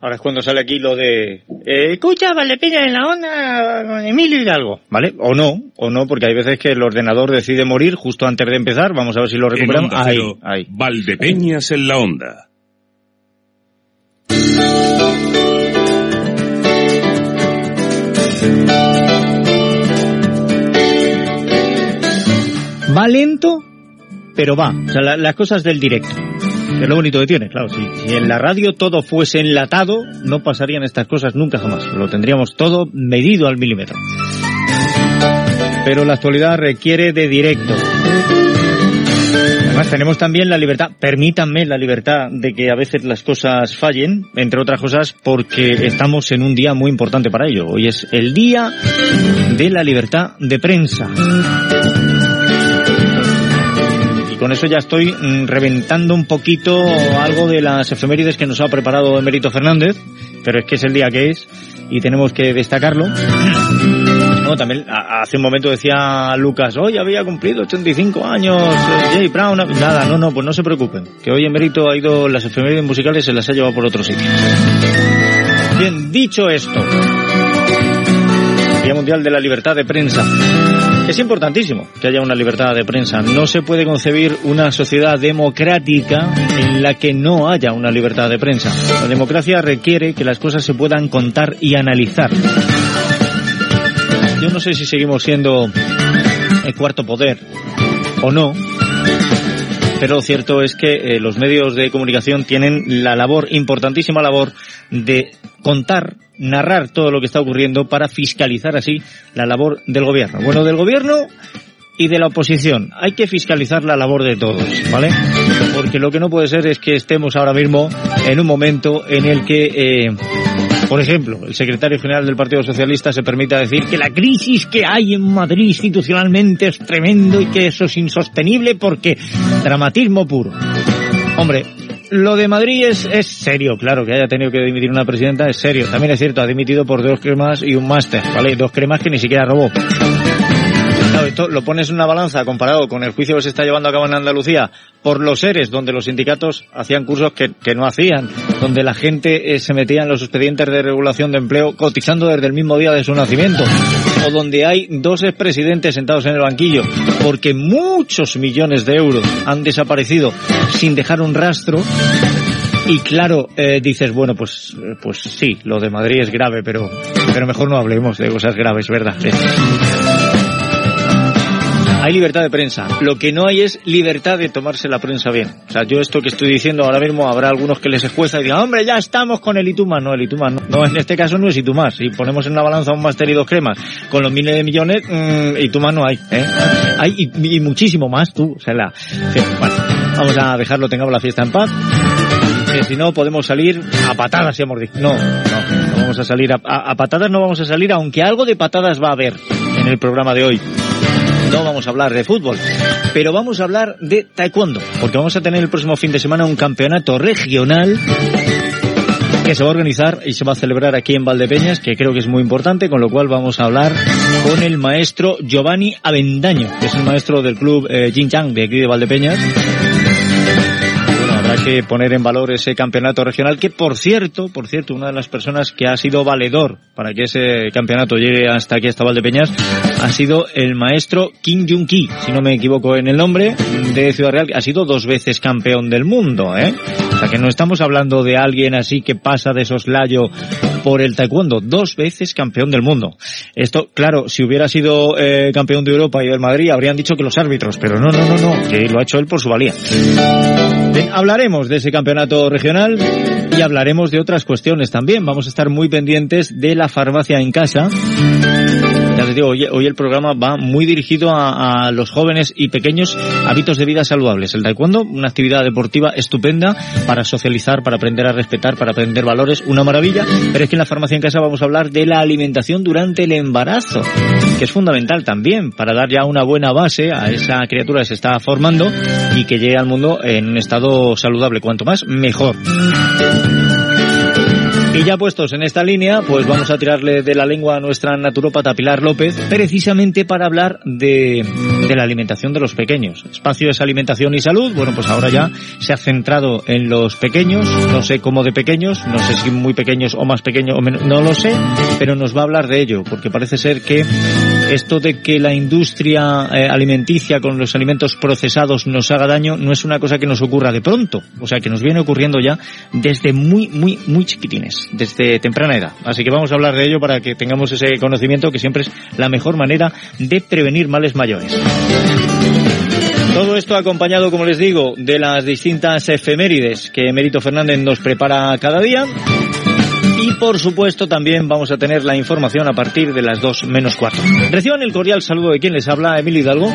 Ahora es cuando sale aquí lo de eh, escucha Valdepeña en la onda con Emilio Hidalgo, ¿vale? O no, o no, porque hay veces que el ordenador decide morir justo antes de empezar. Vamos a ver si lo recuperamos. Ahí, ahí. Valdepeñas en la onda. Va lento, pero va. O sea, la- las cosas del directo. Es lo bonito que tiene, claro. Si en la radio todo fuese enlatado, no pasarían estas cosas nunca jamás. Lo tendríamos todo medido al milímetro. Pero la actualidad requiere de directo. Además tenemos también la libertad, permítanme la libertad de que a veces las cosas fallen, entre otras cosas porque estamos en un día muy importante para ello. Hoy es el día de la libertad de prensa. Con eso ya estoy mm, reventando un poquito algo de las efemérides que nos ha preparado Emérito Fernández, pero es que es el día que es y tenemos que destacarlo. Bueno, también hace un momento decía Lucas, hoy había cumplido 85 años eh, Jay Brown. Nada, no, no, pues no se preocupen, que hoy Emérito ha ido, las efemérides musicales se las ha llevado por otro sitio. Bien, dicho esto, Día Mundial de la Libertad de Prensa. Es importantísimo que haya una libertad de prensa. No se puede concebir una sociedad democrática en la que no haya una libertad de prensa. La democracia requiere que las cosas se puedan contar y analizar. Yo no sé si seguimos siendo el cuarto poder o no, pero lo cierto es que eh, los medios de comunicación tienen la labor, importantísima labor, de contar, narrar todo lo que está ocurriendo para fiscalizar así la labor del gobierno. Bueno, del gobierno y de la oposición. Hay que fiscalizar la labor de todos, ¿vale? Porque lo que no puede ser es que estemos ahora mismo en un momento en el que, eh, por ejemplo, el secretario general del Partido Socialista se permita decir que la crisis que hay en Madrid institucionalmente es tremendo y que eso es insostenible porque dramatismo puro. Hombre, lo de Madrid es, es serio, claro, que haya tenido que dimitir una presidenta es serio. También es cierto, ha dimitido por dos cremas y un máster, ¿vale? Dos cremas que ni siquiera robó. Lo pones en una balanza comparado con el juicio que se está llevando a cabo en Andalucía por los seres, donde los sindicatos hacían cursos que, que no hacían, donde la gente eh, se metía en los expedientes de regulación de empleo cotizando desde el mismo día de su nacimiento, o donde hay dos expresidentes sentados en el banquillo, porque muchos millones de euros han desaparecido sin dejar un rastro, y claro, eh, dices, bueno, pues, eh, pues sí, lo de Madrid es grave, pero, pero mejor no hablemos de cosas graves, ¿verdad? Hay libertad de prensa. Lo que no hay es libertad de tomarse la prensa bien. O sea, yo esto que estoy diciendo ahora mismo habrá algunos que les escueza y digan, hombre, ya estamos con el Ituma. No, el Ituma no. No, en este caso no es Ituma. Si ponemos en una balanza un máster y dos cremas con los miles de millones, mmm, Ituma no hay. ¿eh? Hay y, muchísimo más tú. O sea, la... Vamos a dejarlo, tengamos la fiesta en paz. Si no podemos salir a patadas, hemos dicho. No, no, no vamos a salir a, a, a patadas, no vamos a salir, aunque algo de patadas va a haber en el programa de hoy no vamos a hablar de fútbol, pero vamos a hablar de taekwondo, porque vamos a tener el próximo fin de semana un campeonato regional que se va a organizar y se va a celebrar aquí en Valdepeñas, que creo que es muy importante, con lo cual vamos a hablar con el maestro Giovanni Avendaño, que es el maestro del club eh, Jin Chang de aquí de Valdepeñas. Habrá que poner en valor ese campeonato regional, que por cierto, por cierto, una de las personas que ha sido valedor para que ese campeonato llegue hasta aquí, hasta Valdepeñas, ha sido el maestro Kim Jung-ki, si no me equivoco en el nombre, de Ciudad Real, ha sido dos veces campeón del mundo, ¿eh? O sea que no estamos hablando de alguien así que pasa de soslayo por el taekwondo, dos veces campeón del mundo. Esto, claro, si hubiera sido eh, campeón de Europa y del Madrid, habrían dicho que los árbitros, pero no, no, no, no, que lo ha hecho él por su valía. Hablaremos de ese campeonato regional y hablaremos de otras cuestiones también. Vamos a estar muy pendientes de la farmacia en casa. Ya les digo, hoy, el programa va muy dirigido a, a, los jóvenes y pequeños hábitos de vida saludables. El taekwondo, una actividad deportiva estupenda para socializar, para aprender a respetar, para aprender valores, una maravilla. Pero es que en la farmacia en casa vamos a hablar de la alimentación durante el embarazo, que es fundamental también para dar ya una buena base a esa criatura que se está formando y que llegue al mundo en un estado saludable. Cuanto más, mejor. Y ya puestos en esta línea, pues vamos a tirarle de la lengua a nuestra naturópata Pilar López, precisamente para hablar de, la alimentación de los pequeños. Espacio es alimentación y salud. Bueno, pues ahora ya se ha centrado en los pequeños, no sé cómo de pequeños, no sé si muy pequeños o más pequeños o menos, no lo sé, pero nos va a hablar de ello, porque parece ser que esto de que la industria eh, alimenticia con los alimentos procesados nos haga daño no es una cosa que nos ocurra de pronto, o sea que nos viene ocurriendo ya desde muy, muy, muy chiquitines, desde temprana edad. Así que vamos a hablar de ello para que tengamos ese conocimiento que siempre es la mejor manera de prevenir males mayores. Todo esto acompañado, como les digo, de las distintas efemérides que Mérito Fernández nos prepara cada día. Y por supuesto también vamos a tener la información a partir de las 2 menos cuarto. Reciban el cordial saludo de quien les habla, Emilio Hidalgo.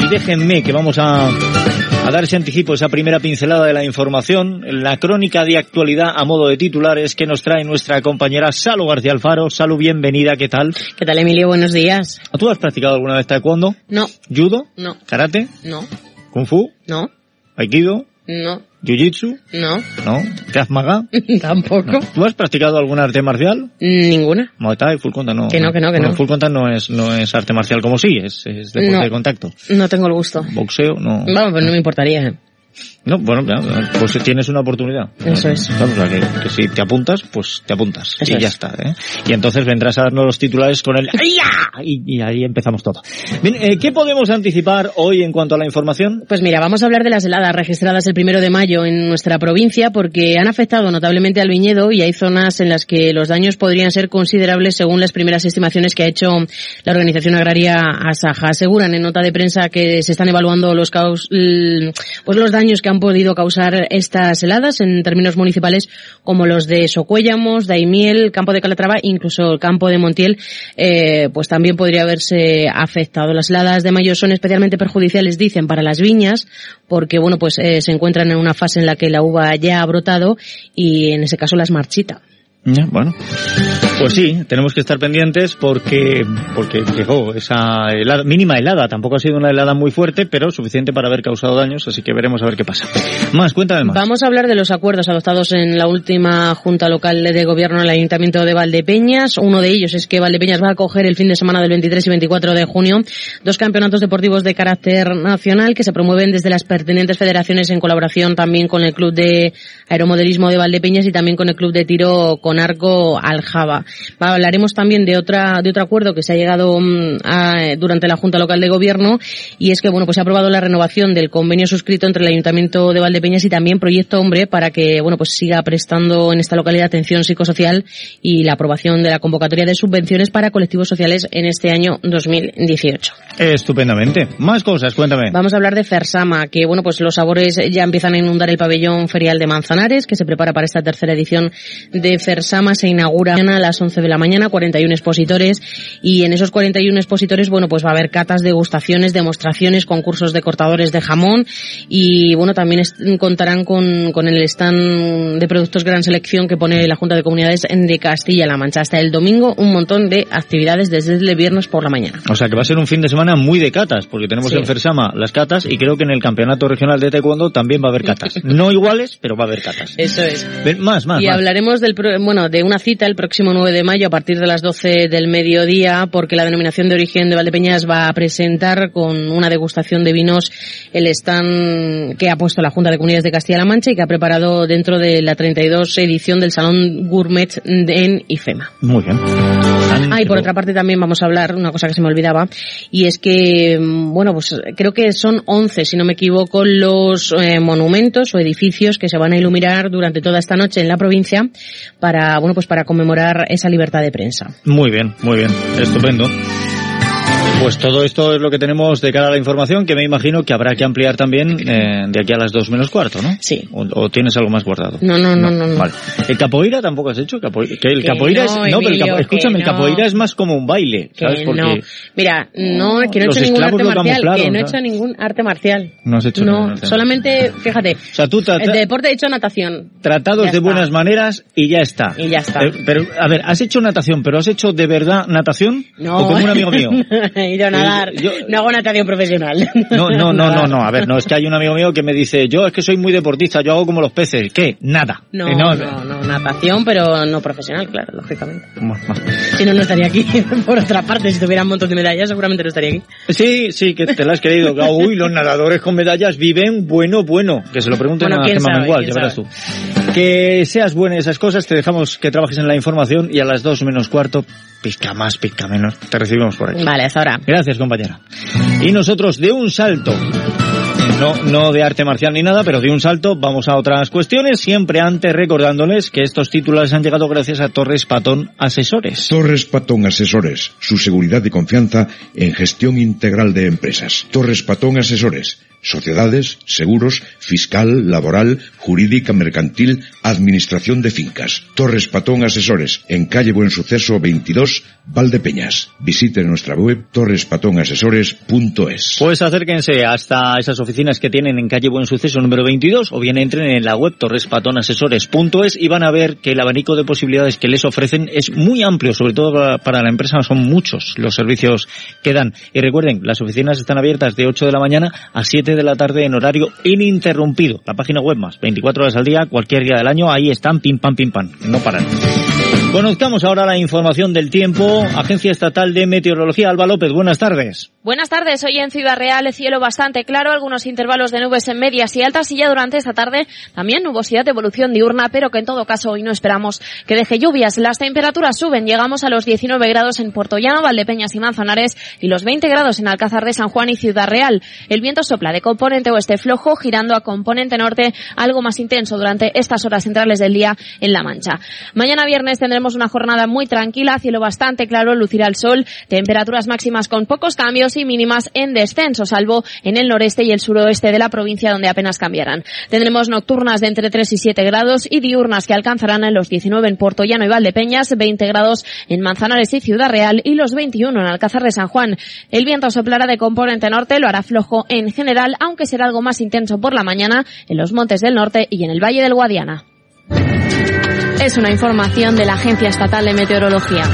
Y déjenme que vamos a, a dar ese anticipo, esa primera pincelada de la información, la crónica de actualidad a modo de titulares que nos trae nuestra compañera Salo García Alfaro. Salo, bienvenida, ¿qué tal? ¿Qué tal, Emilio? Buenos días. ¿Tú has practicado alguna vez taekwondo? No. ¿Judo? No. ¿Karate? No. ¿Kung fu? No. ¿Aikido? No. ¿Jiu-jitsu? No. ¿No? ¿Krav Maga? Tampoco. No. ¿Tú has practicado algún arte marcial? Ninguna. Muay Thai, Full Contact, no. Que no, que no, que Bueno, no. Full Contact no es, no es arte marcial como sí, es, es deporte No. de contacto. No tengo el gusto. Boxeo, no. Vamos, pues no me importaría. No, bueno, ya, pues tienes una oportunidad. Eso es. Claro, o sea, que, que si te apuntas, pues te apuntas. Eso y ya es. está, ¿eh? Y entonces vendrás a darnos los titulares con el ¡Ay-ya! y, y ahí empezamos todo. Bien, eh, ¿qué podemos anticipar hoy en cuanto a la información? Pues mira, vamos a hablar de las heladas registradas el primero de mayo en nuestra provincia porque han afectado notablemente al viñedo y hay zonas en las que los daños podrían ser considerables según las primeras estimaciones que ha hecho la organización agraria Asaja. Aseguran en nota de prensa que se están evaluando los caus l- pues los daños que han podido causar estas heladas en términos municipales como los de Socuéllamos, Daimiel, Campo de Calatrava, incluso el campo de Montiel, eh, pues también podría haberse afectado. Las heladas de mayo son especialmente perjudiciales, dicen, para las viñas, porque bueno, pues eh, se encuentran en una fase en la que la uva ya ha brotado y en ese caso las marchita. Bueno. Pues sí, tenemos que estar pendientes porque, porque esa helada, mínima helada. Tampoco ha sido una helada muy fuerte, pero suficiente para haber causado daños, así que veremos a ver qué pasa. Más, cuéntame más. Vamos a hablar de los acuerdos adoptados en la última Junta Local de Gobierno del Ayuntamiento de Valdepeñas. Uno de ellos es que Valdepeñas va a acoger el fin de semana del 23 y 24 de junio dos campeonatos deportivos de carácter nacional que se promueven desde las pertinentes federaciones en colaboración también con el Club de Aeromodelismo de Valdepeñas y también con el Club de Tiro con Arco Aljaba. Hablaremos también de otra de otro acuerdo que se ha llegado mm, a- durante la Junta Local de Gobierno y es que bueno pues se ha aprobado la renovación del convenio suscrito entre el Ayuntamiento de Valdepeñas y también Proyecto Hombre para que bueno pues siga prestando en esta localidad atención psicosocial y la aprobación de la convocatoria de subvenciones para colectivos sociales en este año 2018. Estupendamente. Más cosas, cuéntame. Vamos a hablar de Fersama, que bueno, pues los sabores ya empiezan a inundar el pabellón ferial de Manzanares, que se prepara para esta tercera edición de Fersama. Se inaugura mañana a las 11 de la mañana, 41 expositores, y en esos 41 expositores, bueno, pues va a haber catas, degustaciones, demostraciones, concursos de cortadores de jamón, y bueno, también contarán con, con el stand de productos Gran Selección que pone la Junta de Comunidades de Castilla-La Mancha. Hasta el domingo, un montón de actividades desde el viernes por la mañana. O sea que va a ser un fin de semana muy de catas, porque tenemos Sí. en Fersama las catas y creo que en el campeonato regional de taekwondo también va a haber catas. No iguales, pero va a haber catas. Eso es. Ven, más, más, Y más. hablaremos del, pro- bueno, de una cita el próximo 9 de mayo a partir de las 12 del mediodía, porque la denominación de origen de Valdepeñas va a presentar con una degustación de vinos el stand que ha puesto la Junta de Comunidades de Castilla-La Mancha y que ha preparado dentro de la 32 edición del Salón Gourmet en IFEMA. Muy bien. Ah, y por otra parte también vamos a hablar, una cosa que se me olvidaba, y es que, mm, bueno, pues creo que son 11, si no me equivoco, los eh, monumentos o edificios que se van a iluminar durante toda esta noche en la provincia para, bueno, pues para conmemorar esa libertad de prensa. Muy bien, muy bien. Estupendo. Pues todo esto es lo que tenemos de cara a la información, que me imagino que habrá que ampliar también eh, de aquí a las dos menos cuarto, ¿no? Sí. ¿O, o tienes algo más guardado? No, no, no, no, no. Vale. ¿El capoeira tampoco has hecho? Capoeira, que el Que capoeira no, es... No, pero el capo- escúchame, el capoeira no. es más como un baile, ¿sabes? Que Porque no. Mira, no, que no he hecho ningún arte marcial, que no he hecho ningún arte marcial. No has hecho No, ningún arte solamente, fíjate, O sea, tú tra- el de deporte he hecho natación. tratados Ya de está. buenas maneras y ya está. Y ya está. Eh, pero, a ver, has hecho natación, pero has hecho de verdad natación No. o como un amigo mío. a nadar. no hago natación profesional. No, no, no, no, no. A ver, no, es que hay un amigo mío que me dice, yo es que soy muy deportista, yo hago como los peces. ¿Qué? Nada. No, no, no, natación, pero no profesional, claro, lógicamente. Si no, no estaría aquí. Por otra parte, si tuviera un montón de medallas, seguramente no estaría aquí. Sí, sí, que te la has querido. Uy, los nadadores con medallas viven bueno, bueno. Que se lo pregunten a Gemma Mengual, ya verás tú. Que seas buena en esas cosas, te dejamos que trabajes en la información y a las dos menos cuarto, pizca más, pizca menos, te recibimos por aquí. Vale, hasta ahora. Gracias, compañera. Y nosotros de un salto no, no de arte marcial ni nada, pero de un salto vamos a otras cuestiones, siempre antes recordándoles que estos títulos han llegado gracias a Torres Patón Asesores. Torres Patón Asesores, su seguridad y confianza en gestión integral de empresas. Torres Patón Asesores, sociedades, seguros, fiscal, laboral, jurídica, mercantil, administración de fincas. Torres Patón Asesores, en calle Buen Suceso 22, Valdepeñas. Visite nuestra web torrespatonasesores.es. Pues acérquense hasta esas oficinas que tienen en calle Buen Suceso número 22 o bien entren en la web torrespatonasesores.es y van a ver que el abanico de posibilidades que les ofrecen es muy amplio, sobre todo para la empresa son muchos los servicios que dan. Y recuerden, las oficinas están abiertas de 8 de la mañana a 7 de la tarde en horario ininterrumpido. La página web más, 24 horas al día, cualquier día del año, ahí están, pim pam, pim pam, no paran. Conozcamos ahora la información del tiempo. Agencia Estatal de Meteorología, Alba López, buenas tardes. Buenas tardes. Hoy en Ciudad Real, cielo bastante claro, algunos intervalos de nubes en medias y altas y ya durante esta tarde también nubosidad de evolución diurna, pero que en todo caso hoy no esperamos que deje lluvias. Las temperaturas suben, llegamos a los 19 grados en Puerto Llano, Valdepeñas y Manzanares y los 20 grados en Alcázar de San Juan y Ciudad Real. El viento sopla de componente oeste flojo, girando a componente norte algo más intenso durante estas horas centrales del día en La Mancha. Mañana viernes tendremos una jornada muy tranquila, cielo bastante claro, lucirá el sol, temperaturas máximas con pocos cambios y mínimas en descenso, salvo en el noreste y el suroeste de la provincia donde apenas cambiarán. Tendremos nocturnas de entre 3 y 7 grados y diurnas que alcanzarán en los 19 en Puerto Llano y Valdepeñas, 20 grados en Manzanares y Ciudad Real y los 21 en Alcázar de San Juan. El viento soplará de componente norte, lo hará flojo en general, aunque será algo más intenso por la mañana en los montes del norte y en el Valle del Guadiana. Es una información de la Agencia Estatal de Meteorología.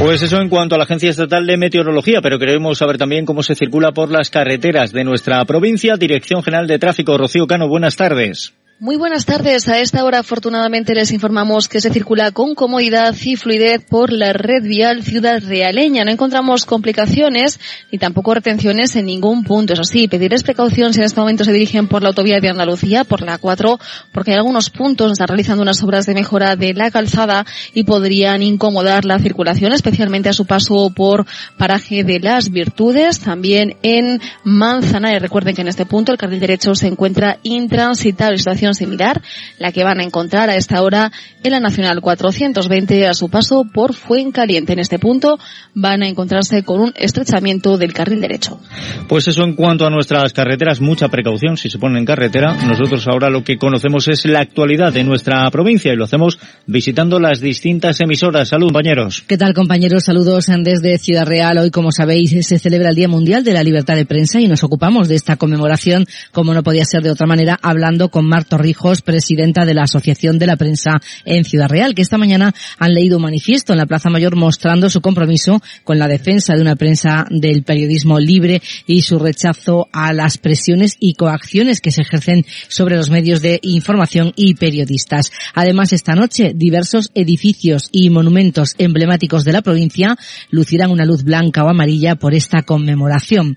Pues eso en cuanto a la Agencia Estatal de Meteorología, pero queremos saber también cómo se circula por las carreteras de nuestra provincia. Dirección General de Tráfico, Rocío Cano, buenas tardes. Muy buenas tardes. A esta hora, afortunadamente, les informamos que se circula con comodidad y fluidez por la red vial Ciudad Realeña. No encontramos complicaciones ni tampoco retenciones en ningún punto. Eso sí, pedirles precaución si en este momento se dirigen por la autovía de Andalucía, por la 4, porque hay algunos puntos están realizando unas obras de mejora de la calzada y podrían incomodar la circulación, especialmente a su paso por paraje de las Virtudes. También en Manzanares. Recuerden que en este punto el carril derecho se encuentra intransitable. Situación similar, la que van a encontrar a esta hora en la Nacional 420 a su paso por Fuencaliente. En este punto van a encontrarse con un estrechamiento del carril derecho. Pues eso en cuanto a nuestras carreteras, mucha precaución si se ponen en carretera. Nosotros ahora lo que conocemos es la actualidad de nuestra provincia y lo hacemos visitando las distintas emisoras. Salud, compañeros. ¿Qué tal, compañeros? Saludos desde Ciudad Real. Hoy, como sabéis, se celebra el Día Mundial de la Libertad de Prensa y nos ocupamos de esta conmemoración, como no podía ser de otra manera, hablando con Marto Rijos, presidenta de la Asociación de la Prensa en Ciudad Real, que esta mañana han leído un manifiesto en la Plaza Mayor mostrando su compromiso con la defensa de una prensa del periodismo libre y su rechazo a las presiones y coacciones que se ejercen sobre los medios de información y periodistas. Además, esta noche diversos edificios y monumentos emblemáticos de la provincia lucirán una luz blanca o amarilla por esta conmemoración.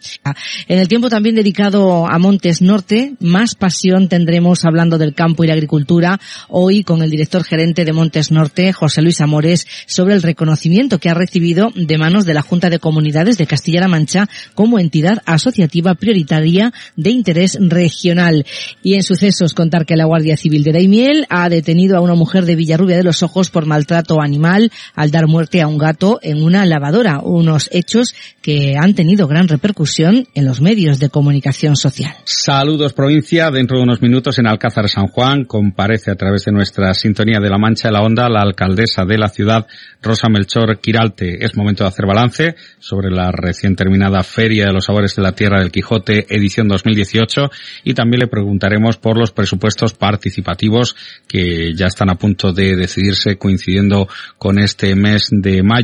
En el tiempo también dedicado a Montes Norte, más pasión tendremos hablando del campo y la agricultura, hoy con el director gerente de Montes Norte, José Luis Amores, sobre el reconocimiento que ha recibido de manos de la Junta de Comunidades de Castilla-La Mancha como entidad asociativa prioritaria de interés regional. Y en sucesos contar que la Guardia Civil de Daimiel ha detenido a una mujer de Villarrubia de los Ojos por maltrato animal al dar muerte a un gato en una lavadora, unos hechos que han tenido gran repercusión en los medios de comunicación social. Saludos provincia, dentro de unos minutos en Alcázar San Juan comparece a través de nuestra sintonía de la Mancha de la Onda la alcaldesa de la ciudad, Rosa Melchor Quiralte. Es momento de hacer balance sobre la recién terminada Feria de los Sabores de la Tierra del Quijote, edición 2018, y también le preguntaremos por los presupuestos participativos que ya están a punto de decidirse coincidiendo con este mes de mayo,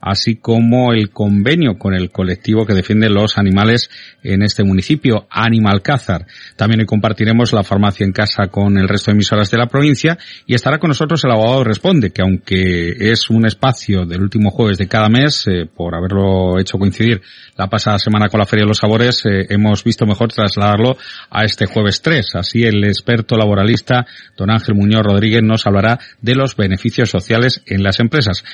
así como el convenio con el colectivo que defiende los animales en este municipio, Animalcázar. También compartiremos la farmacia en casa con el resto de emisoras de la provincia y estará con nosotros el abogado Responde, que aunque es un espacio del último jueves de cada mes, eh, por haberlo hecho coincidir la pasada semana con la Feria de los Sabores, eh, hemos visto mejor trasladarlo a este jueves 3. Así el experto laboralista don Ángel Muñoz Rodríguez nos hablará de los beneficios sociales en las empresas.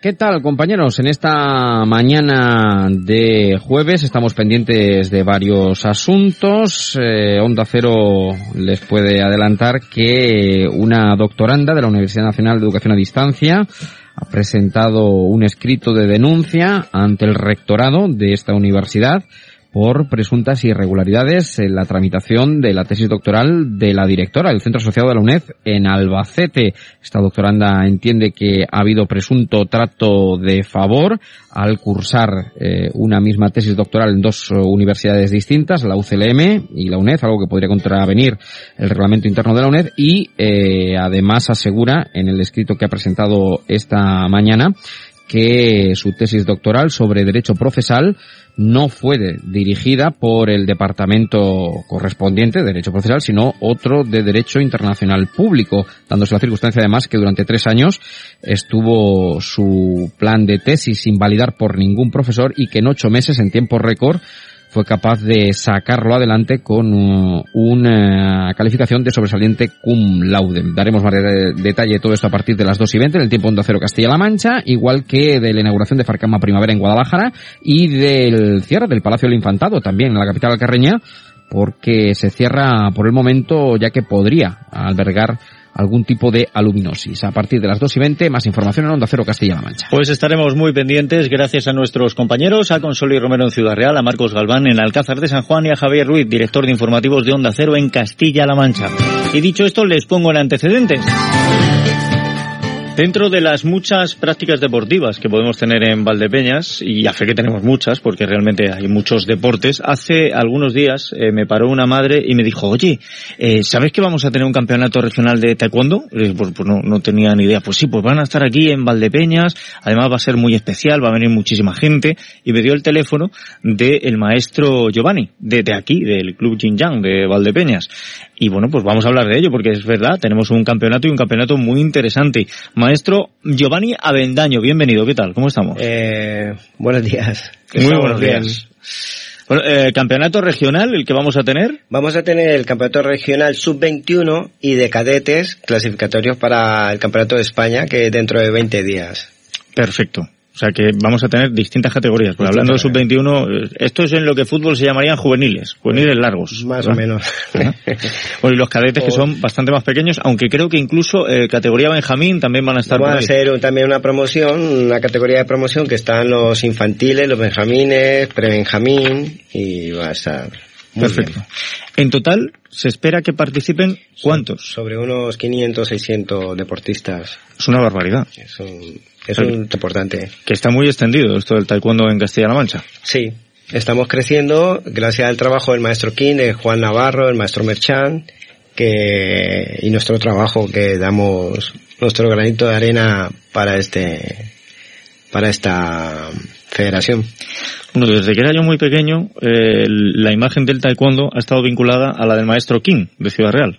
¿Qué tal, compañeros? En esta mañana de jueves estamos pendientes de varios asuntos. Eh, Cero les puede adelantar que una doctoranda de la Universidad Nacional de Educación a Distancia ha presentado un escrito de denuncia ante el rectorado de esta universidad por presuntas irregularidades en la tramitación de la tesis doctoral de la directora del Centro Asociado de la UNED en Albacete. Esta doctoranda entiende que ha habido presunto trato de favor al cursar eh, una misma tesis doctoral en dos universidades distintas, la UCLM y la UNED, algo que podría contravenir el reglamento interno de la UNED y eh, además asegura en el escrito que ha presentado esta mañana que su tesis doctoral sobre derecho procesal no fue dirigida por el departamento correspondiente de Derecho Procesal, sino otro de Derecho Internacional Público, dándose la circunstancia además que durante tres años estuvo su plan de tesis sin validar por ningún profesor y que en ocho meses, en tiempo récord, fue capaz de sacarlo adelante con uh, una calificación de sobresaliente cum laude. Daremos más de detalle de todo esto a partir de las 2 y 20 en el tiempo Onda Cero Castilla-La Mancha, igual que de la inauguración de Farcama Primavera en Guadalajara y del cierre del Palacio del Infantado también en la capital alcarreña, porque se cierra por el momento ya que podría albergar algún tipo de aluminosis. A partir de las 2 y 20, más información en Onda Cero Castilla-La Mancha. Pues estaremos muy pendientes gracias a nuestros compañeros, a Consoli Romero en Ciudad Real, a Marcos Galván en Alcázar de San Juan y a Javier Ruiz, director de informativos de Onda Cero en Castilla-La Mancha. Y dicho esto, les pongo en antecedentes. Dentro de las muchas prácticas deportivas que podemos tener en Valdepeñas, y a fe que tenemos muchas, porque realmente hay muchos deportes, hace algunos días eh, me paró una madre y me dijo, oye, eh, ¿sabes que vamos a tener un campeonato regional de taekwondo? pues, pues no, tenía ni idea. Pues sí, pues van a estar aquí en Valdepeñas, además va a ser muy especial, va a venir muchísima gente, y me dio el teléfono del maestro Giovanni, de, de aquí, del Club Jinjiang de Valdepeñas. Y bueno, pues vamos a hablar de ello, porque es verdad, tenemos un campeonato y un campeonato muy interesante. Maestro Giovanni Avendaño, bienvenido, ¿qué tal? ¿Cómo estamos? Eh, buenos días. Muy buenos días. Bueno, eh, campeonato regional, el que vamos a tener. Vamos a tener el campeonato regional sub-21 y de cadetes clasificatorios para el campeonato de España, que dentro de 20 días. Perfecto. O sea que vamos a tener distintas categorías. Porque hablando de sub-21, esto es en lo que fútbol se llamarían juveniles, juveniles largos. Más ¿verdad? o menos. bueno, y los cadetes que son bastante más pequeños, aunque creo que incluso eh, categoría Benjamín también van a estar Vamos a hacer también una promoción, una categoría de promoción que están los infantiles, los benjamines, prebenjamín y va a estar muy Perfecto. bien. En total, se espera que participen ¿cuántos? Sobre unos 500, 600 deportistas. Es una barbaridad. Es un, es un importante. Que está muy extendido esto del taekwondo en Castilla-La Mancha. Sí, estamos creciendo gracias al trabajo del maestro King, de Juan Navarro, el maestro Merchan, que, y nuestro trabajo que damos nuestro granito de arena para este, para esta federación. Bueno, desde que era yo muy pequeño, eh, la imagen del taekwondo ha estado vinculada a la del maestro King, de Ciudad Real.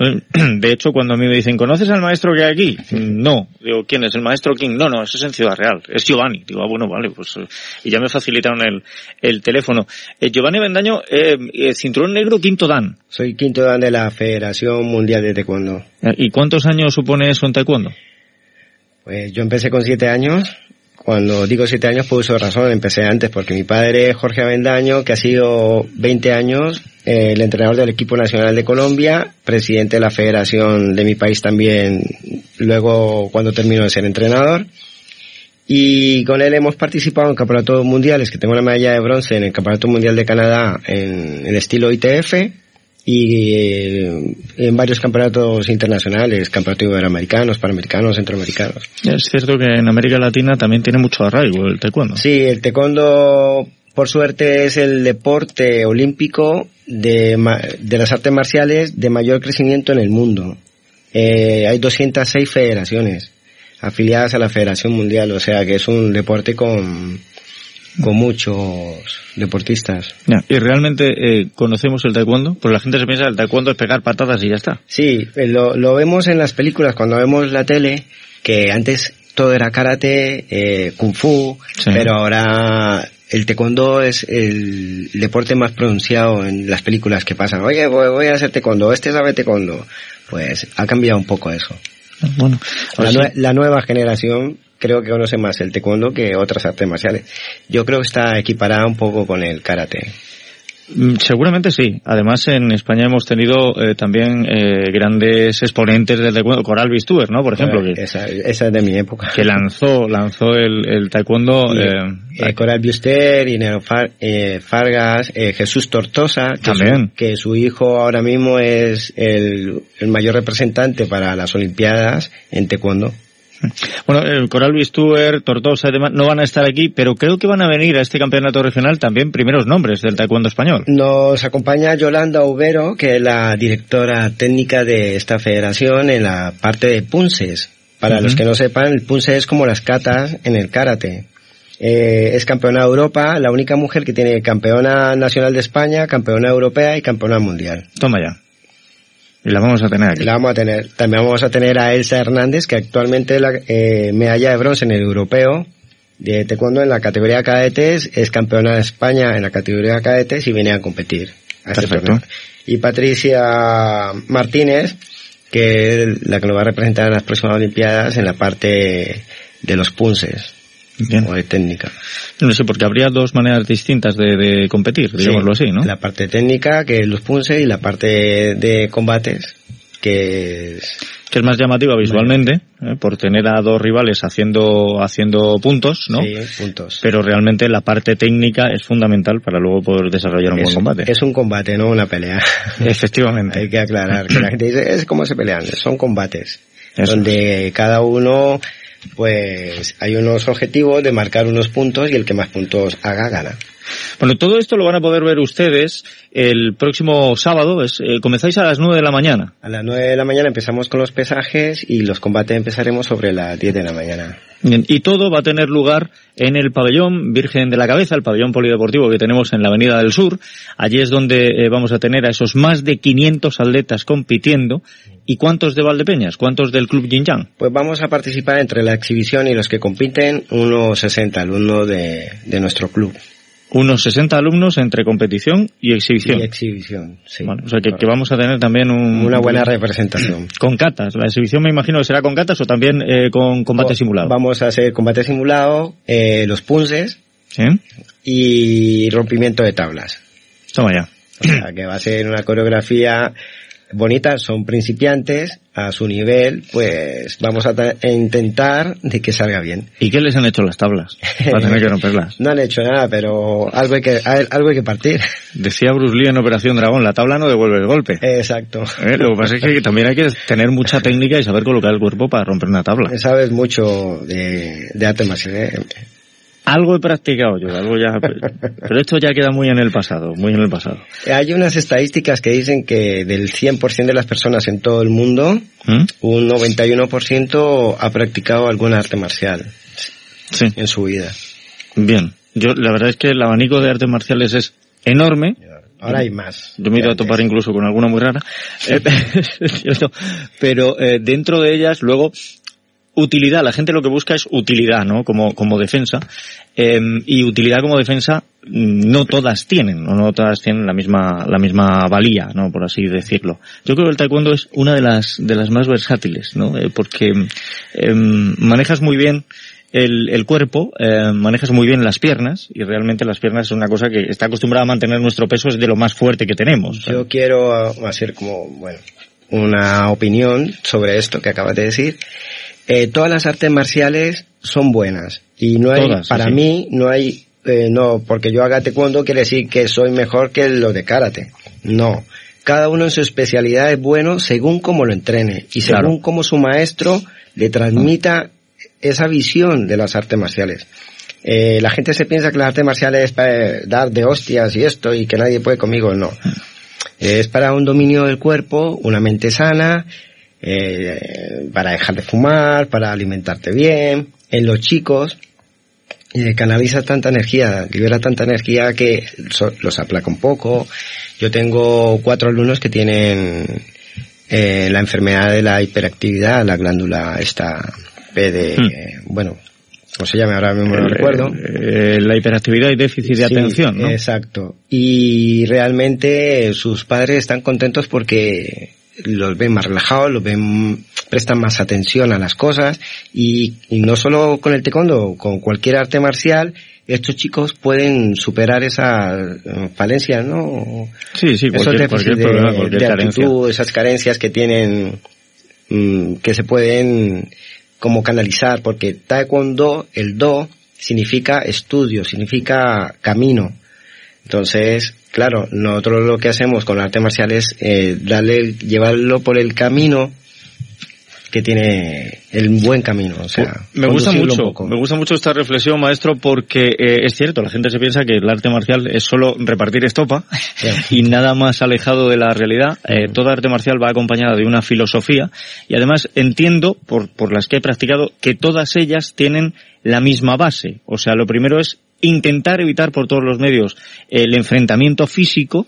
De hecho, cuando a mí me dicen, ¿conoces al maestro que hay aquí? No. Digo, ¿quién es? ¿El maestro King? No, no, ese es en Ciudad Real. Es Giovanni. Digo, ah, bueno, vale, pues... eh, y ya me facilitaron el, el teléfono. Eh, Giovanni Bendaño, eh, eh, cinturón negro, quinto dan. Soy quinto dan de la Federación Mundial de Taekwondo. ¿Y cuántos años supone eso en taekwondo? Pues yo empecé con siete años. Cuando digo siete años, por uso de razón, empecé antes, porque mi padre, Jorge Avendaño, que ha sido 20 años el entrenador del equipo nacional de Colombia, presidente de la federación de mi país también, luego cuando terminó de ser entrenador. Y con él hemos participado en campeonatos mundiales, que tengo una medalla de bronce en el Campeonato Mundial de Canadá en el estilo ITF, y eh, en varios campeonatos internacionales, campeonatos iberoamericanos, panamericanos, centroamericanos. Es cierto que en América Latina también tiene mucho arraigo el taekwondo. Sí, el taekwondo, por suerte, es el deporte olímpico de, de las artes marciales de mayor crecimiento en el mundo. Eh, hay 206 federaciones afiliadas a la Federación Mundial, o sea que es un deporte con con muchos deportistas. ¿Y realmente eh, conocemos el taekwondo? Pues la gente se piensa que el taekwondo es pegar patadas y ya está. Sí, eh, lo, lo vemos en las películas, cuando vemos la tele, que antes todo era karate, eh, kung fu, pero ahora el taekwondo es el deporte más pronunciado en las películas que pasan. Oye, voy, a hacer taekwondo, este sabe taekwondo. Pues ha cambiado un poco eso. Bueno, la, la nueva generación creo que conoce más el taekwondo que otras artes marciales. Yo creo que está equiparada un poco con el karate. Mm, seguramente sí. Además, en España hemos tenido eh, también eh, grandes exponentes del taekwondo, Coral Bistuer, ¿no? Por ejemplo. que, esa, esa, es de mi época. Que lanzó, lanzó el, el taekwondo. Y, eh, Coral Bistuer, Inero Far, Fargas, Jesús Tortosa, que también. Su, que su hijo ahora mismo es el, el mayor representante para las Olimpiadas en taekwondo. Bueno, el Coral Bistuer, Tortosa y demás no van a estar aquí, pero creo que van a venir a este campeonato regional también primeros nombres del taekwondo español. Nos acompaña Yolanda Ubero, que es la directora técnica de esta federación en la parte de punces. Para uh -huh. los que no sepan, el punce es como las catas en el karate. Eh, es campeona de Europa, la única mujer que tiene campeona nacional de España, campeona europea y campeona mundial. Toma ya. Y la vamos a tener aquí. La vamos a tener. También vamos a tener a Elsa Hernández, que actualmente es la eh, medalla de bronce en el europeo de taekwondo en la categoría cadetes, es campeona de España en la categoría cadetes y viene a competir. A este. Y Patricia Martínez, que es la que nos va a representar en las próximas Olimpiadas en la parte de los punces. Bien. O de técnica. No sé, porque habría dos maneras distintas de, de competir, digámoslo sí, así, ¿no? La parte técnica, que es los punces, y la parte de combates, que es... Que es más llamativa visualmente, ¿eh? por tener a dos rivales haciendo, haciendo puntos, ¿no? Sí, puntos. Pero realmente la parte técnica es fundamental para luego poder desarrollar un es, buen combate. Es un combate, no una pelea. Efectivamente. Hay que aclarar, que la gente dice, es como se pelean, son combates. Eso donde es. cada uno pues hay unos objetivos de marcar unos puntos y el que más puntos haga gana. Bueno, todo esto lo van a poder ver ustedes el próximo sábado. Es, eh, comenzáis a las 9 de la mañana. A las 9 de la mañana empezamos con los pesajes y los combates empezaremos sobre las 10 de la mañana. Bien, y todo va a tener lugar en el pabellón Virgen de la Cabeza, el pabellón polideportivo que tenemos en la Avenida del Sur. Allí es donde eh, vamos a tener a esos más de 500 atletas compitiendo. ¿Y cuántos de Valdepeñas? ¿Cuántos del Club Yin Yang? Pues vamos a participar entre la exhibición y los que compiten unos 60 alumnos de, de nuestro club. Unos 60 alumnos entre competición y exhibición. Y exhibición, sí. Bueno, o sea que, que vamos a tener también un, una buena representación. Con catas. La exhibición me imagino que será con catas o también eh, con combate simulado. Vamos a hacer combate simulado, eh, los punces ¿Sí? y rompimiento de tablas. Toma ya. O sea, que va a ser una coreografía bonita, son principiantes, a su nivel, pues vamos a, a, intentar de que salga bien. ¿Y qué les han hecho las tablas? Para tener que romperlas. no han hecho nada, pero algo hay que, algo hay que partir. Decía Bruce Lee en Operación Dragón, la tabla no devuelve el golpe. Exacto. ¿Eh? Lo que pasa es que también hay que tener mucha técnica y saber colocar el cuerpo para romper una tabla. Sabes mucho de, de arte marcial, ¿eh? Algo he practicado yo, algo ya, pero esto ya queda muy en el pasado, muy en el pasado. Hay unas estadísticas que dicen que del 100% de las personas en todo el mundo, ¿Mm? un 91% ha practicado alguna arte marcial sí. en su vida. Bien, yo la verdad es que el abanico de artes marciales es enorme. Ahora hay más. Yo me he ido a topar incluso con alguna muy rara. Eh, pero eh, dentro de ellas luego utilidad, la gente lo que busca es utilidad, ¿no? Como, como defensa. Eh, y utilidad como defensa no todas tienen, o no todas tienen la misma, la misma valía, ¿no? Por así decirlo. Yo creo que el taekwondo es una de las, de las más versátiles, ¿no? Eh, porque eh, manejas muy bien el, el cuerpo, eh, manejas muy bien las piernas y realmente las piernas es una cosa que está acostumbrada a mantener nuestro peso, es de lo más fuerte que tenemos. Yo quiero hacer como, bueno, una opinión sobre esto que acabas de decir. Eh, todas las artes marciales son buenas y no hay, todas, para sí, mí no hay, eh, no, porque yo haga taekwondo quiere decir que soy mejor que lo de karate. No. cada uno en su especialidad es bueno según cómo lo entrene y según cómo su maestro le transmita esa visión de las artes marciales. Eh, la gente se piensa que las artes marciales es para dar de hostias y esto y que nadie puede conmigo, no. Es para un dominio del cuerpo, una mente sana, eh, para dejar de fumar, para alimentarte bien. En los chicos, eh, canaliza tanta energía, libera tanta energía que so- los aplaca un poco. Yo tengo cuatro alumnos que tienen eh, la enfermedad de la hiperactividad, la glándula esta P de, eh, bueno, ¿cómo se llama? Ahora mismo no Hmm. Eh, recuerdo. eh, la hiperactividad y déficit de Sí, atención, ¿no? Exacto. Y realmente sus padres están contentos porque los ven más relajados, los ven, prestan más atención a las cosas y, y no solo con el taekwondo, con cualquier arte marcial, estos chicos pueden superar esas eh, falencias, ¿no? Sí, sí, Esos cualquier, de, problema, cualquier de actitud, esas carencias que tienen, mm, que se pueden como canalizar, porque taekwondo, el do, significa estudio, significa camino. Entonces, claro, nosotros lo que hacemos con el arte marcial es eh, darle, llevarlo por el camino que tiene el buen camino, o sea, Me gusta mucho, me gusta mucho esta reflexión, maestro, porque eh, es cierto, la gente se piensa que el arte marcial es solo repartir estopa y nada más alejado de la realidad. Eh, toda arte marcial va acompañada de una filosofía y además entiendo, por, por las que he practicado, que todas ellas tienen la misma base. O sea, lo primero es intentar evitar por todos los medios el enfrentamiento físico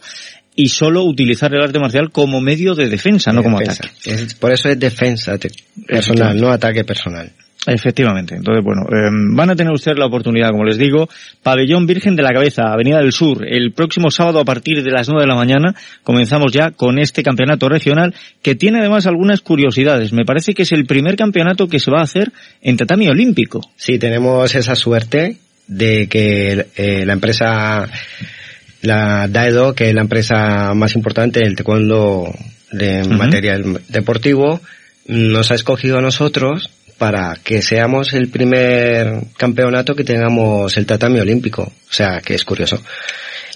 y solo utilizar el arte marcial como medio de defensa, no como Defensa. ataque. Es- por eso es defensa personal, no ataque personal. Efectivamente. Entonces, bueno, eh, van a tener ustedes la oportunidad, como les digo, Pabellón Virgen de la Cabeza, Avenida del Sur, el próximo sábado a partir de las 9 de la mañana. Comenzamos ya con este campeonato regional que tiene además algunas curiosidades. Me parece que es el primer campeonato que se va a hacer en tatami olímpico. Sí, tenemos esa suerte de que eh, la empresa, la Daedo, que es la empresa más importante del taekwondo de Ujú. material deportivo, nos ha escogido a nosotros para que seamos el primer campeonato que tengamos el tatami olímpico. O sea, que es curioso.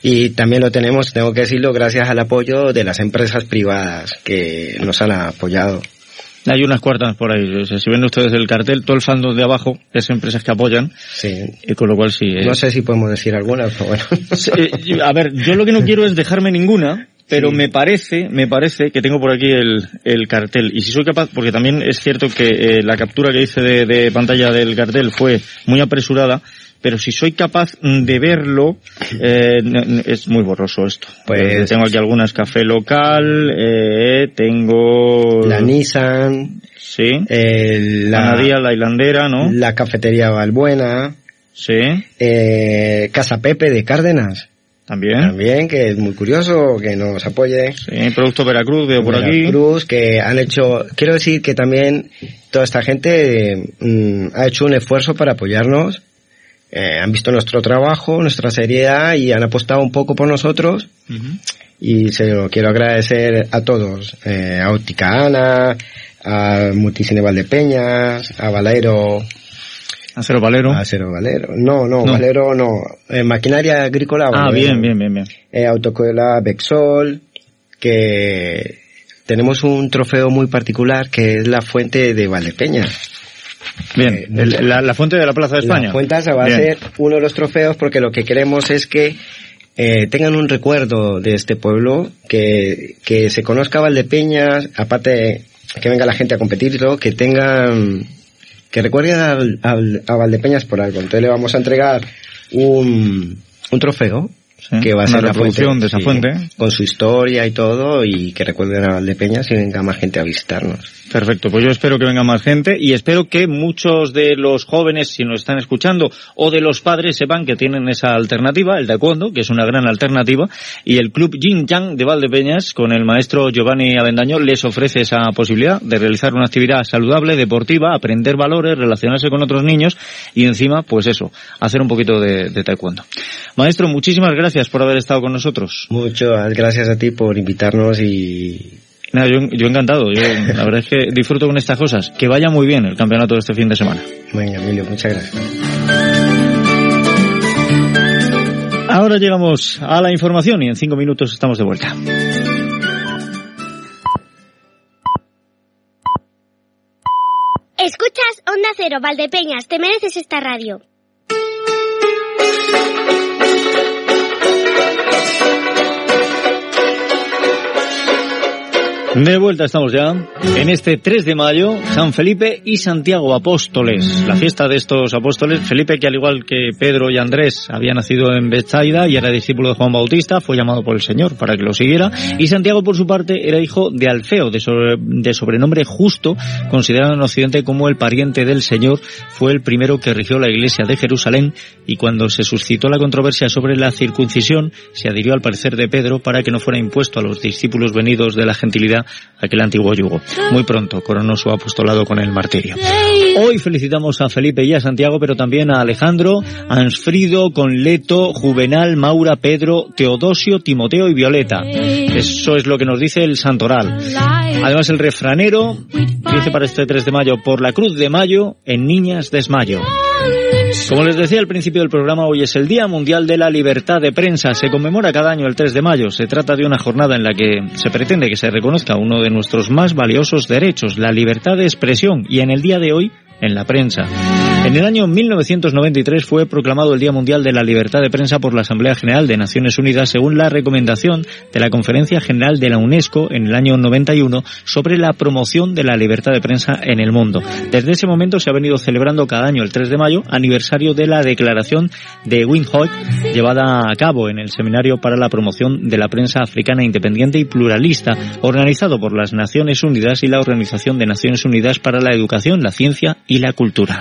Y también lo tenemos, tengo que decirlo, gracias al apoyo de las empresas privadas que nos han apoyado. Hay unas cuartas por ahí. O sea, si ven ustedes el cartel, todo el fandom de abajo es empresas que apoyan. Sí. Y con lo cual sí. eh, No sé si podemos decir alguna, pero bueno. Eh, a ver, yo lo que no quiero es dejarme ninguna, pero me parece, me parece que tengo por aquí el, el cartel. Y si soy capaz, porque también es cierto que eh, la captura que hice de, de pantalla del cartel fue muy apresurada, pero si soy capaz de verlo, eh, es muy borroso esto. Pues- tengo aquí algunas café local, eh, tengo... La Nissan, Sí. eh, la, Panadía, la hilandera, ¿no? la cafetería Valbuena, Sí. eh, Casa Pepe de Cárdenas, También. también, que es muy curioso, que nos apoye. Sí. Producto Veracruz, veo por aquí. Veracruz, que han hecho, quiero decir que también toda esta gente mm, ha hecho un esfuerzo para apoyarnos, eh, han visto nuestro trabajo, nuestra seriedad y han apostado un poco por nosotros y se lo quiero agradecer a todos, eh, a Óptica Ana, a Multicine Valdepeñas, a Valero, Acero Valero. a Cero Valero, no, no, No. Valero no, eh, Maquinaria Agrícola Ah, bien, bien, bien, bien. eh, Autoescuela Bexol, que tenemos un trofeo muy particular que es la fuente de Valdepeña. Bien, Eh, el- la, la fuente de la Plaza de España. La fuente va Bien. a ser uno de los trofeos porque lo que queremos es que eh, tengan un recuerdo de este pueblo, que, que se conozca Valdepeñas, aparte que venga la gente a competir y todo, que tengan, que recuerden al- al- a Valdepeñas por algo. Entonces le vamos a entregar un, un trofeo Sí, que va a ser la fuente, de esa sí, fuente. con su historia y todo y que recuerden a Valdepeñas y venga más gente a visitarnos. Perfecto, pues yo espero que venga más gente y espero que muchos de los jóvenes, si nos están escuchando, o de los padres sepan que tienen esa alternativa, el taekwondo, que es una gran alternativa, y el club Yin Yang de Valdepeñas, con el maestro Giovanni Avendaño, les ofrece esa posibilidad de realizar una actividad saludable, deportiva, aprender valores, relacionarse con otros niños y encima, pues eso, hacer un poquito de, de taekwondo. Maestro, muchísimas gracias gracias por haber estado con nosotros. Muchas gracias a ti por invitarnos y, Nada, yo, yo, encantado. La verdad es que disfruto con estas cosas. Que vaya muy bien el campeonato de este fin de semana. Venga, Emilio, muchas gracias. Ahora llegamos a la información y en cinco minutos estamos de vuelta. Escuchas Onda Cero, Valdepeñas. Te mereces esta radio. De vuelta estamos ya en este 3 de mayo, San Felipe y Santiago Apóstoles. La fiesta de estos apóstoles, Felipe que al igual que Pedro y Andrés había nacido en Bethsaida y era discípulo de Juan Bautista, fue llamado por el Señor para que lo siguiera. Y Santiago por su parte era hijo de Alfeo, de, de sobrenombre justo, considerado en Occidente como el pariente del Señor, fue el primero que rigió la iglesia de Jerusalén y cuando se suscitó la controversia sobre la circuncisión, se adhirió al parecer de Pedro para que no fuera impuesto a los discípulos venidos de la gentilidad aquel antiguo yugo. Muy pronto coronó su apostolado con el martirio. Hoy felicitamos a Felipe y a Santiago, pero también a Alejandro, Ansfrido, Conleto, Juvenal, Maura, Pedro, Teodosio, Timoteo y Violeta. Eso es lo que nos dice el santoral. Además el refranero dice para este 3 de mayo, por la cruz de mayo, en niñas desmayo. Como les decía al principio del programa, hoy es el Día Mundial de la Libertad de Prensa. Se conmemora cada año el 3 de mayo. Se trata de una jornada en la que se pretende que se reconozca uno de nuestros más valiosos derechos, la libertad de expresión. Y en el día de hoy en la prensa. En el año 1993 fue proclamado el Día Mundial de la Libertad de Prensa por la Asamblea General de Naciones Unidas según la recomendación de la Conferencia General de la UNESCO en el año 91 sobre la promoción de la libertad de prensa en el mundo. Desde ese momento se ha venido celebrando cada año el 3 de mayo, aniversario de la declaración de Windhoek llevada a cabo en el Seminario para la Promoción de la Prensa Africana Independiente y Pluralista, organizado por las Naciones Unidas y la Organización de Naciones Unidas para la Educación, la Ciencia y la cultura.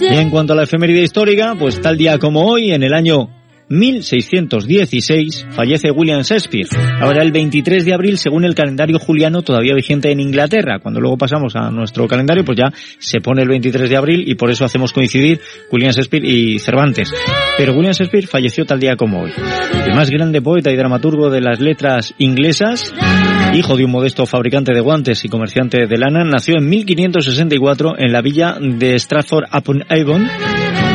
Y en cuanto a la efeméride histórica, pues tal día como hoy, en el año 1616 fallece William Shakespeare. Ahora el 23 de abril, según el calendario juliano todavía vigente en Inglaterra. Cuando luego pasamos a nuestro calendario, pues ya se pone el 23 de abril y por eso hacemos coincidir William Shakespeare y Cervantes. Pero William Shakespeare falleció tal día como hoy. El más grande poeta y dramaturgo de las letras inglesas, hijo de un modesto fabricante de guantes y comerciante de lana, nació en 1564 en la villa de Stratford upon Avon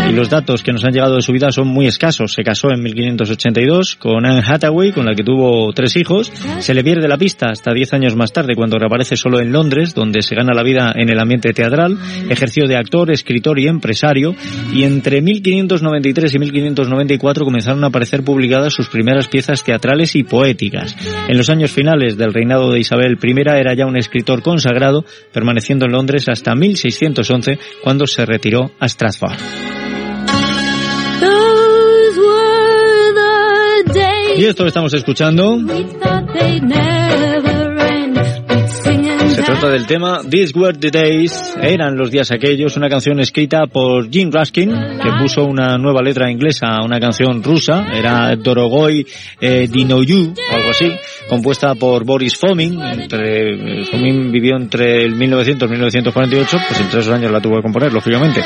y los datos que nos han llegado de su vida son muy escasos. Se casó en 1582 con Anne Hathaway, con la que tuvo tres hijos. Se le pierde la pista hasta diez años más tarde, cuando reaparece solo en Londres, donde se gana la vida en el ambiente teatral. Ejerció de actor, escritor y empresario. Y entre 1593 y 1594 comenzaron a aparecer publicadas sus primeras piezas teatrales y poéticas. En los años finales del reinado de Isabel I era ya un escritor consagrado, permaneciendo en Londres hasta 1611, cuando se retiró a Stratford. Y esto que estamos escuchando. Se trata del tema These Were the Days, eran los días aquellos, una canción escrita por Jim Raskin, que puso una nueva letra inglesa a una canción rusa, era Dorogoy eh, Dinoyu, o algo así, compuesta por Boris Fomin, entre, Fomin vivió entre el 1900 y 1948, pues en tres años la tuvo que componer, lógicamente.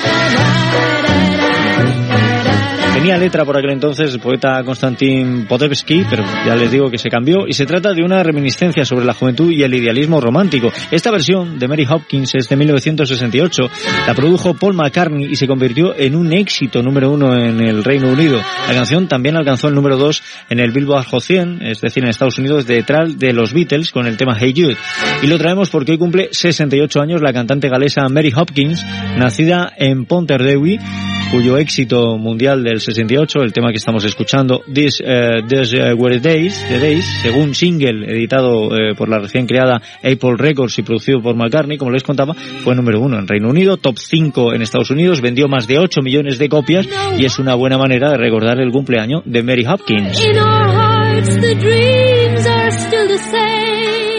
Tenía letra por aquel entonces el poeta Konstantin Podevsky, pero ya les digo que se cambió y se trata de una reminiscencia sobre la juventud y el idealismo romántico. Esta versión de Mary Hopkins es de 1968, la produjo Paul McCartney y se convirtió en un éxito número uno en el Reino Unido. La canción también alcanzó el número dos en el Billboard Hot 100, es decir, en Estados Unidos, detrás de los Beatles con el tema Hey Jude. Y lo traemos porque hoy cumple 68 años la cantante galesa Mary Hopkins, nacida en Pontardawe, cuyo éxito mundial del 68, el tema que estamos escuchando, This, uh, This uh, Were Days, The Days, según single editado uh, por la recién creada Apple Records y producido por McCartney, como les contaba, fue número uno en Reino Unido, top 5 en Estados Unidos, vendió más de 8 millones de copias y es una buena manera de recordar el cumpleaños de Mary Hopkins.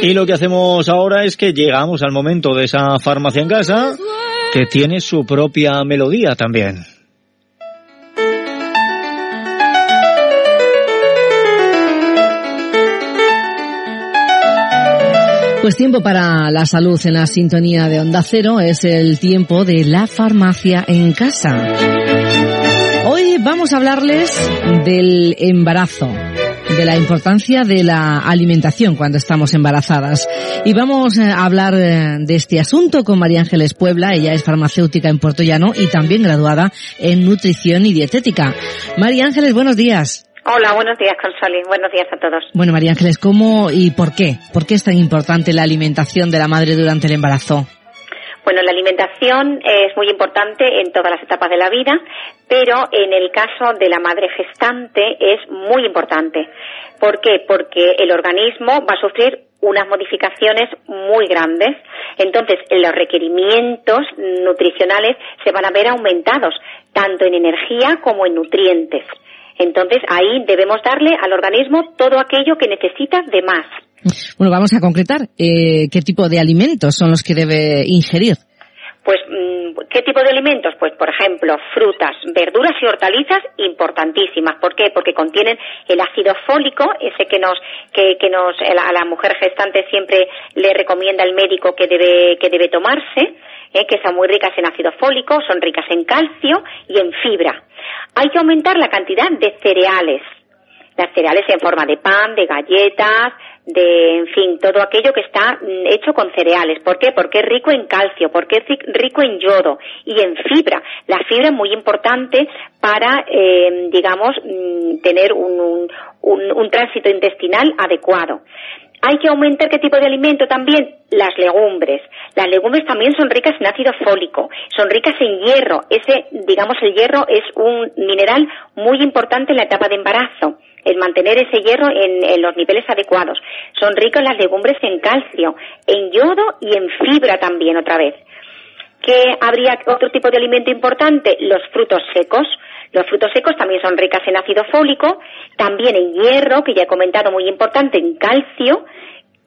Y lo que hacemos ahora es que llegamos al momento de esa farmacia en casa que tiene su propia melodía también. Pues tiempo para la salud en la sintonía de Onda Cero es el tiempo de la farmacia en casa. Hoy vamos a hablarles del embarazo de la importancia de la alimentación cuando estamos embarazadas. Y vamos a hablar de este asunto con María Ángeles Puebla. Ella es farmacéutica en Puerto Llano y también graduada en nutrición y dietética. María Ángeles, buenos días. Hola, buenos días, Consoli. Buenos días a todos. Bueno, María Ángeles, ¿cómo y por qué? ¿Por qué es tan importante la alimentación de la madre durante el embarazo? Bueno, la alimentación es muy importante en todas las etapas de la vida, pero en el caso de la madre gestante es muy importante. ¿Por qué? Porque el organismo va a sufrir unas modificaciones muy grandes. Entonces, los requerimientos nutricionales se van a ver aumentados, tanto en energía como en nutrientes. Entonces, ahí debemos darle al organismo todo aquello que necesita de más. Bueno, vamos a concretar eh, qué tipo de alimentos son los que debe ingerir. Pues, mm, ¿qué tipo de alimentos? Pues, por ejemplo, frutas, verduras y hortalizas importantísimas. ¿Por qué? Porque contienen el ácido fólico, ese que nos, que, que nos, a la mujer gestante siempre le recomienda el médico que debe, que debe tomarse, eh, que son muy ricas en ácido fólico, son ricas en calcio y en fibra. Hay que aumentar la cantidad de cereales. Las cereales en forma de pan, de galletas, de, en fin, todo aquello que está mm, hecho con cereales. ¿Por qué? Porque es rico en calcio, porque es rico en yodo y en fibra. La fibra es muy importante para, eh, digamos, mm, tener un, un, un tránsito intestinal adecuado. Hay que aumentar qué tipo de alimento también las legumbres. Las legumbres también son ricas en ácido fólico, son ricas en hierro. Ese, digamos, el hierro es un mineral muy importante en la etapa de embarazo el mantener ese hierro en, los niveles adecuados. Son ricas las legumbres en calcio, en yodo y en fibra también otra vez. ¿Qué habría otro tipo de alimento importante? Los frutos secos. Los frutos secos también son ricas en ácido fólico, también en hierro, que ya he comentado muy importante, en calcio,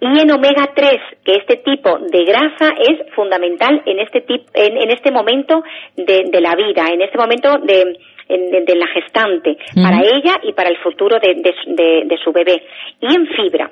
y en omega 3, que este tipo de grasa es fundamental en este, en, este momento de, la vida, en este momento de, de, la gestante, para ella y para el futuro de, su bebé. Y en fibra.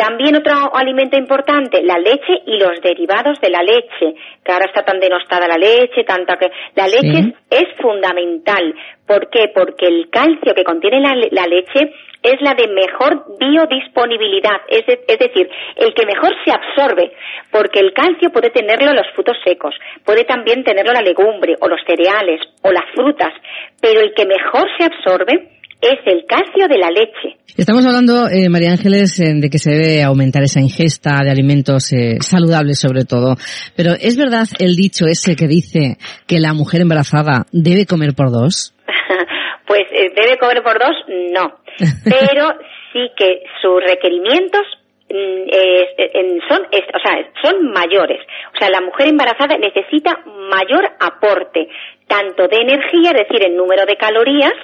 También otro alimento importante, la leche y los derivados de la leche, que ahora está tan denostada la leche, tanta que la leche es, fundamental. ¿Por qué? Porque el calcio que contiene la, leche es la de mejor biodisponibilidad, es, es, decir, el que mejor se absorbe, porque el calcio puede tenerlo en los frutos secos, puede también tenerlo la legumbre o los cereales o las frutas, pero el que mejor se absorbe es el calcio de la leche. Estamos hablando, eh, María Ángeles, eh, de que se debe aumentar esa ingesta de alimentos eh, saludables sobre todo. Pero ¿es verdad el dicho ese que dice que la mujer embarazada debe comer por dos? pues debe comer por dos, no. Pero sí que sus requerimientos mm, son, o sea, son mayores. O sea, la mujer embarazada necesita mayor aporte, tanto de energía, es decir, en número de calorías,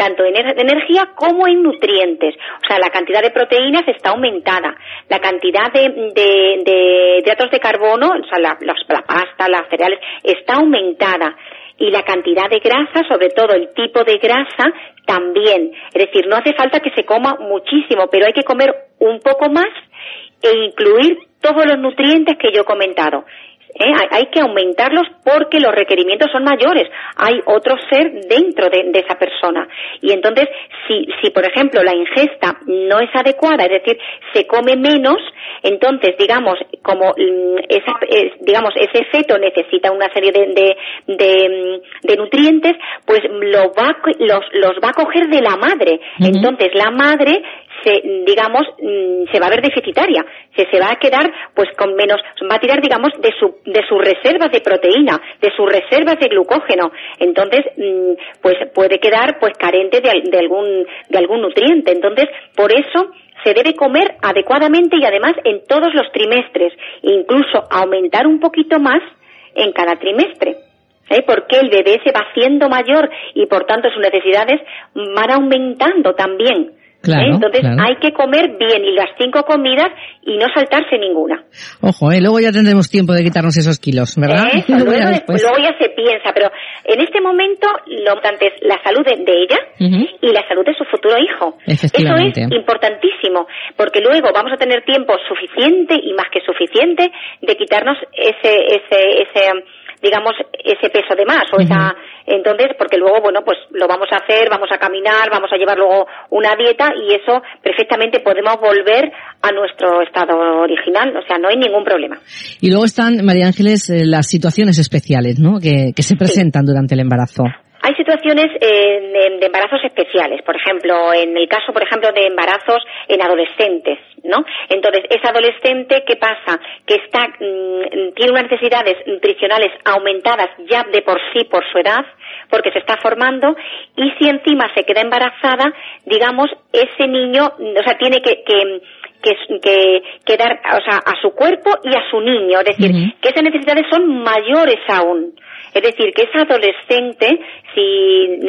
tanto en energía como en nutrientes. O sea, la cantidad de proteínas está aumentada, la cantidad de, de, hidratos de carbono, o sea, la, la pasta, las cereales, está aumentada y la cantidad de grasa, sobre todo el tipo de grasa, también. Es decir, no hace falta que se coma muchísimo, pero hay que comer un poco más e incluir todos los nutrientes que yo he comentado. ¿Eh? Hay, que aumentarlos porque los requerimientos son mayores. Hay otro ser dentro de, esa persona. Y entonces, si, si, por ejemplo, la ingesta no es adecuada, es decir, se come menos, entonces, digamos, como mm, esa, digamos, ese feto necesita una serie de, de, de, nutrientes, pues lo va, los, los va a coger de la madre. Entonces, la madre se, digamos, mm, se va a ver deficitaria, se, se va a quedar pues con menos, va a tirar, digamos, de, su, de sus reservas de proteína, de sus reservas de glucógeno. Entonces, mm, pues puede quedar pues carente de, de, algún, de algún nutriente. Entonces, por eso se debe comer adecuadamente y además en todos los trimestres, incluso aumentar un poquito más en cada trimestre. ¿eh? porque el bebé se va haciendo mayor y por tanto sus necesidades van aumentando también. Claro, Entonces hay que comer bien y las cinco comidas y no saltarse ninguna. Ojo, ¿eh? luego ya tendremos tiempo de quitarnos esos kilos, ¿verdad? luego, ya se piensa, pero en este momento lo importante es la salud de, ella y la salud de su futuro hijo. Eso es importantísimo, porque luego vamos a tener tiempo suficiente y más que suficiente de quitarnos ese, ese, ese digamos, ese peso de más o esa, entonces, porque luego, bueno, pues lo vamos a hacer, vamos a caminar, vamos a llevar luego una dieta y eso perfectamente podemos volver a nuestro estado original, o sea, no hay ningún problema. Y luego están, María Ángeles, eh, las situaciones especiales, ¿no? Que, que se presentan durante el embarazo. Hay situaciones eh, de, de embarazos especiales, por ejemplo, en el caso, por ejemplo, de embarazos en adolescentes, ¿no? Entonces, esa adolescente, ¿qué pasa? Que está, mm, tiene unas necesidades nutricionales aumentadas ya de por sí por su edad, porque se está formando, y si encima se queda embarazada, digamos, ese niño, o sea, tiene que, que que, que, que dar o sea, a su cuerpo y a su niño. Es decir, que esas necesidades son mayores aún. Es decir, que esa adolescente, si,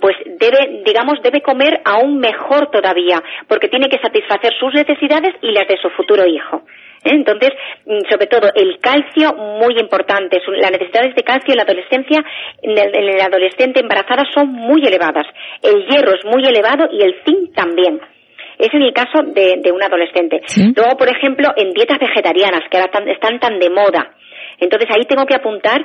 pues debe, digamos, debe comer aún mejor todavía, porque tiene que satisfacer sus necesidades y las de su futuro hijo. ¿eh? Entonces, mm, sobre todo, el calcio, muy importante. Las necesidades de calcio en la adolescencia, en el, en el adolescente embarazada son muy elevadas. El hierro es muy elevado y el zinc también. Es en el caso de, de un adolescente. Luego, por ejemplo, en dietas vegetarianas, que ahora tan- están tan de moda. Entonces, ahí tengo que apuntar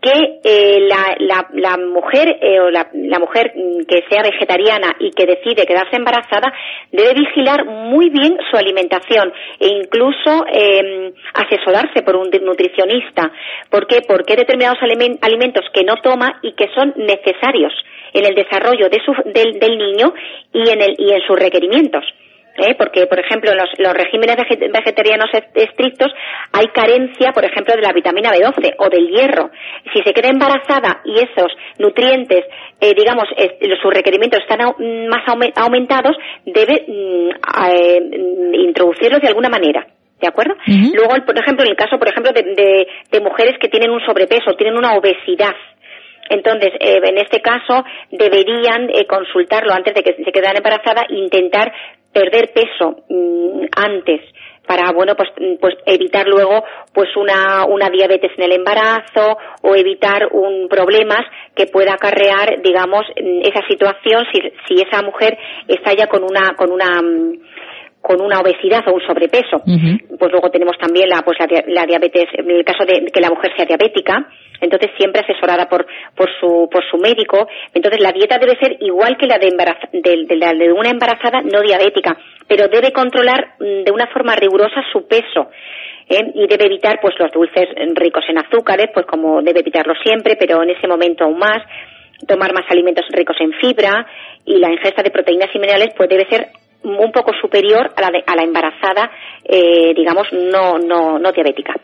que eh, la, mujer eh, o la, mujer mm, que sea vegetariana y que decide quedarse embarazada debe vigilar muy bien su alimentación e incluso eh, asesorarse por un nutricionista. ¿Por qué? Porque hay determinados alimen- alimentos que no toma y que son necesarios en el desarrollo de su, del, del niño y en, el, y en sus requerimientos. ¿Eh? porque, por ejemplo, en los, los regímenes vege- vegetarianos est- estrictos hay carencia, por ejemplo, de la vitamina B12 o del hierro. Si se queda embarazada y esos nutrientes, eh, digamos, es- sus requerimientos están au- más aume- aumentados, debe mm, eh, mm, introducirlos de alguna manera. ¿De acuerdo? Luego, el- por ejemplo, en el caso, por ejemplo, de, de- de mujeres que tienen un sobrepeso, tienen una obesidad, entonces, eh, en este caso, deberían eh, consultarlo antes de que se quedan embarazadas, intentar perder peso mm, antes para bueno pues pues evitar luego pues una una diabetes en el embarazo o evitar un problemas que pueda acarrear digamos mm, esa situación si si esa mujer está ya con una con una mm, con una obesidad o un sobrepeso pues luego tenemos también la pues la, la diabetes en el caso de que la mujer sea diabética entonces siempre asesorada por por su por su médico. Entonces la dieta debe ser igual que la de, embaraza- de, de la de una embarazada no diabética pero debe controlar mm, de una forma rigurosa su peso ¿eh? y debe evitar pues los dulces ricos en azúcares pues como debe evitarlo siempre pero en ese momento aún más. Tomar más alimentos ricos en fibra y la ingesta de proteínas y minerales pues debe ser un poco superior a la, de- a la embarazada, eh, digamos, no, no, no diabética.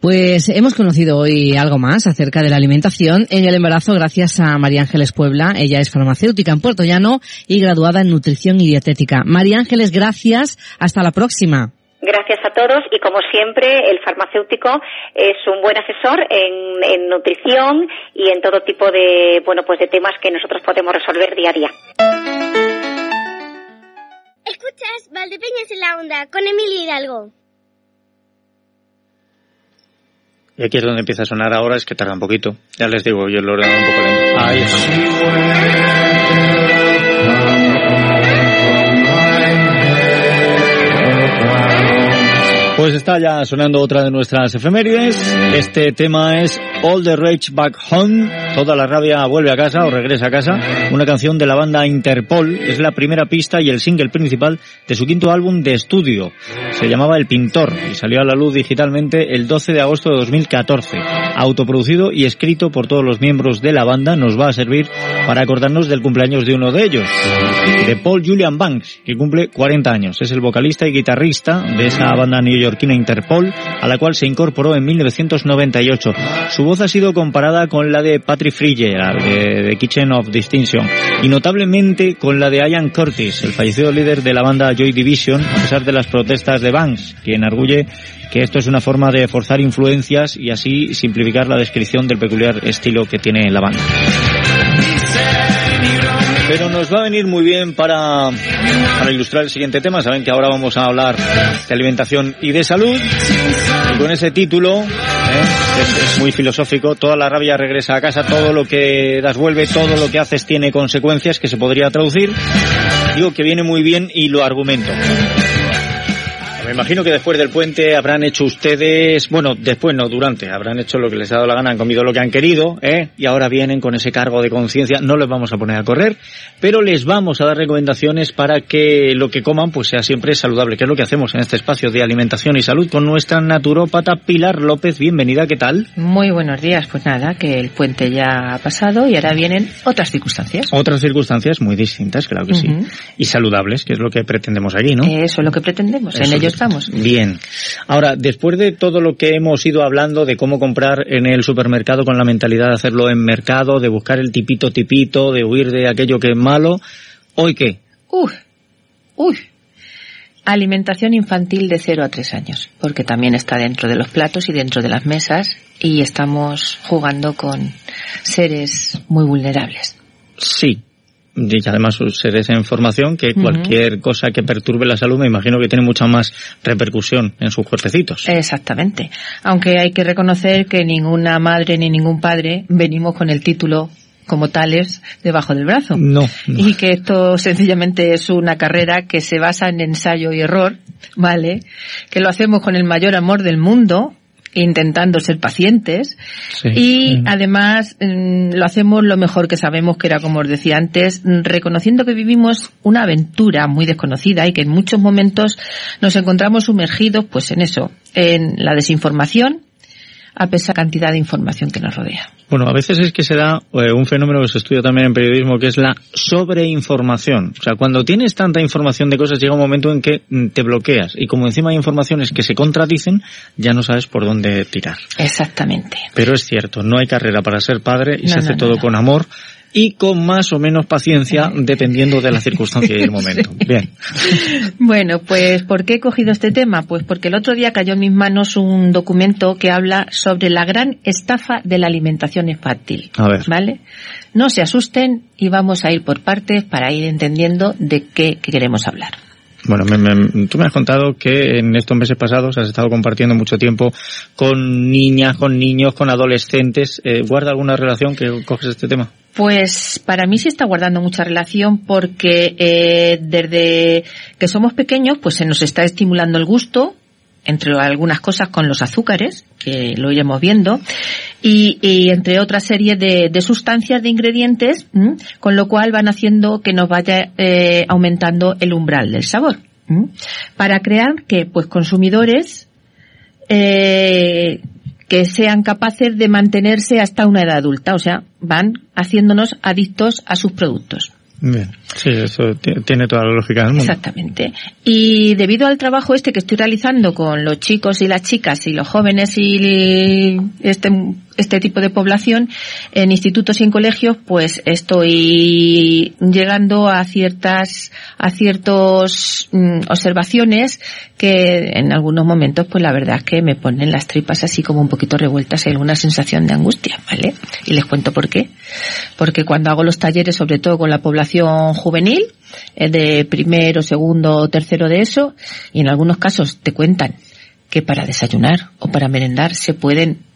Pues hemos conocido hoy algo más acerca de la alimentación en el embarazo gracias a María Ángeles Puebla. Ella es farmacéutica en Puerto Llano y graduada en nutrición y dietética. María Ángeles, gracias. Hasta la próxima. Gracias a todos y como siempre el farmacéutico es un buen asesor en, en nutrición y en todo tipo de bueno pues de temas que nosotros podemos resolver día a día. Escuchas Valdepeñas en la onda con Emilio Hidalgo. Y aquí es donde empieza a sonar ahora, es que tarda un poquito. Ya les digo, yo lo he ordenado un poco lento. Ahí está. Pues está ya sonando otra de nuestras efemérides. Este tema es All the Rage Back Home. Toda la rabia vuelve a casa o regresa a casa. Una canción de la banda Interpol. Es la primera pista y el single principal de su quinto álbum de estudio. Se llamaba El Pintor y salió a la luz digitalmente el 12 de agosto de 2014. Autoproducido y escrito por todos los miembros de la banda, nos va a servir para acordarnos del cumpleaños de uno de ellos, de Paul Julian Banks, que cumple 40 años. Es el vocalista y guitarrista de esa banda neoyorquina Interpol, a la cual se incorporó en 1998. Su voz ha sido comparada con la de Patrick de, de Kitchen of Distinction, y notablemente con la de Ian Curtis, el fallecido líder de la banda Joy Division, a pesar de las protestas de Banks, quien arguye que esto es una forma de forzar influencias y así simplificar la descripción del peculiar estilo que tiene la banda. Pero nos va a venir muy bien para, ilustrar el siguiente tema. Saben que ahora vamos a hablar de alimentación y de salud. Y con ese título, ¿eh? es muy filosófico, toda la rabia regresa a casa, todo lo que das vuelve, todo lo que haces tiene consecuencias, que se podría traducir. Digo que viene muy bien y lo argumento. Me imagino que después del puente habrán hecho ustedes, bueno, después no, durante, habrán hecho lo que les ha dado la gana, han comido lo que han querido, ¿eh? Y ahora vienen con ese cargo de conciencia, no les vamos a poner a correr, pero les vamos a dar recomendaciones para que lo que coman pues sea siempre saludable, que es lo que hacemos en este espacio de alimentación y salud con nuestra naturópata Pilar López. Bienvenida, ¿qué tal? Muy buenos días, pues nada, que el puente ya ha pasado y ahora vienen otras circunstancias. Otras circunstancias muy distintas, claro que sí. Y saludables, que es lo que pretendemos aquí, ¿no? Eso es lo que pretendemos, en ello estamos. Bien. Ahora, después de todo lo que hemos ido hablando de cómo comprar en el supermercado con la mentalidad de hacerlo en mercado, de buscar el tipito tipito, de huir de aquello que es malo, ¿hoy qué? Uy, uy. Alimentación infantil de 0 a 3 años, porque también está dentro de los platos y dentro de las mesas y estamos jugando con seres muy vulnerables. Sí, y además seres en formación que cualquier cosa que perturbe la salud me imagino que tiene mucha más repercusión en sus cuerpecitos. Exactamente. Aunque hay que reconocer que ninguna madre ni ningún padre venimos con el título como tales debajo del brazo. No, Y que esto sencillamente es una carrera que se basa en ensayo y error, ¿vale? Que lo hacemos con el mayor amor del mundo, intentando ser pacientes y además mm, lo hacemos lo mejor que sabemos que era como os decía antes reconociendo que vivimos una aventura muy desconocida y que en muchos momentos nos encontramos sumergidos pues en eso en la desinformación a pesar de la cantidad de información que nos rodea. Bueno, a veces es que se da eh, un fenómeno que se estudia también en periodismo, que es la sobreinformación. O sea, cuando tienes tanta información de cosas, llega un momento en que mm, te bloqueas. Y como encima hay informaciones que se contradicen, ya no sabes por dónde tirar. Exactamente. Pero es cierto, no hay carrera para ser padre y se hace todo con amor y con más o menos paciencia dependiendo de la circunstancia y el momento. Bien. Bueno, pues ¿por qué he cogido este tema? Pues porque el otro día cayó en mis manos un documento que habla sobre la gran estafa de la alimentación infantil. A ver. ¿Vale? No se asusten y vamos a ir por partes para ir entendiendo de qué queremos hablar. Bueno, me, me, tú me has contado que en estos meses pasados has estado compartiendo mucho tiempo con niñas, con niños, con adolescentes. Eh, ¿Guarda alguna relación que coges este tema? Pues para mí sí está guardando mucha relación porque eh, desde que somos pequeños pues se nos está estimulando el gusto, entre algunas cosas con los azúcares, que lo iremos viendo, y, entre otra serie de, sustancias, de ingredientes, con lo cual van haciendo que nos vaya eh, aumentando el umbral del sabor. Para crear que, pues, consumidores eh, que sean capaces de mantenerse hasta una edad adulta, o sea, van haciéndonos adictos a sus productos. Bien, sí, eso tiene toda la lógica del mundo. Exactamente. Y debido al trabajo este que estoy realizando con los chicos y las chicas y los jóvenes y este, este tipo de población en institutos y en colegios, pues estoy llegando a ciertas, a ciertos mm, observaciones que en algunos momentos, pues la verdad es que me ponen las tripas así como un poquito revueltas y alguna sensación de angustia, ¿vale? Y les cuento por qué. Porque cuando hago los talleres, sobre todo con la población juvenil, eh, de primero, segundo, tercero de eso, y en algunos casos te cuentan que para desayunar o para merendar se pueden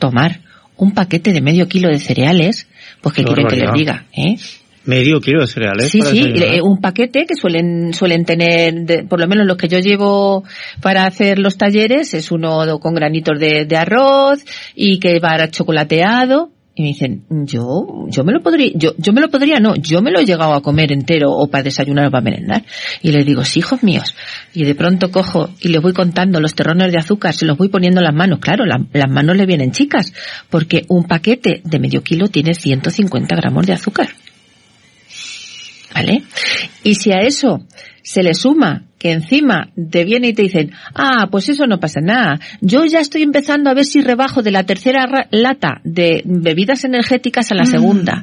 tomar un paquete de medio kilo de cereales, pues que quieren que les diga, ¿eh? Medio kilo de cereales. Sí, sí, desayunar? un paquete que suelen suelen tener, de, por lo menos los que yo llevo para hacer los talleres, es uno con granitos de, de arroz y que va chocolateado. Y me dicen, yo, yo me lo podría, yo, yo me lo podría, no, yo me lo he llegado a comer entero o para desayunar o para merendar. Y les digo, sí, hijos míos. Y de pronto cojo y les voy contando los terrones de azúcar, se los voy poniendo en las manos. Claro, la, las manos le vienen chicas, porque un paquete de medio kilo tiene 150 gramos de azúcar. ¿Vale? Y si a eso se le suma que encima te viene y te dicen, ah, pues eso no pasa nada. Yo ya estoy empezando a ver si rebajo de la tercera lata de bebidas energéticas a la segunda.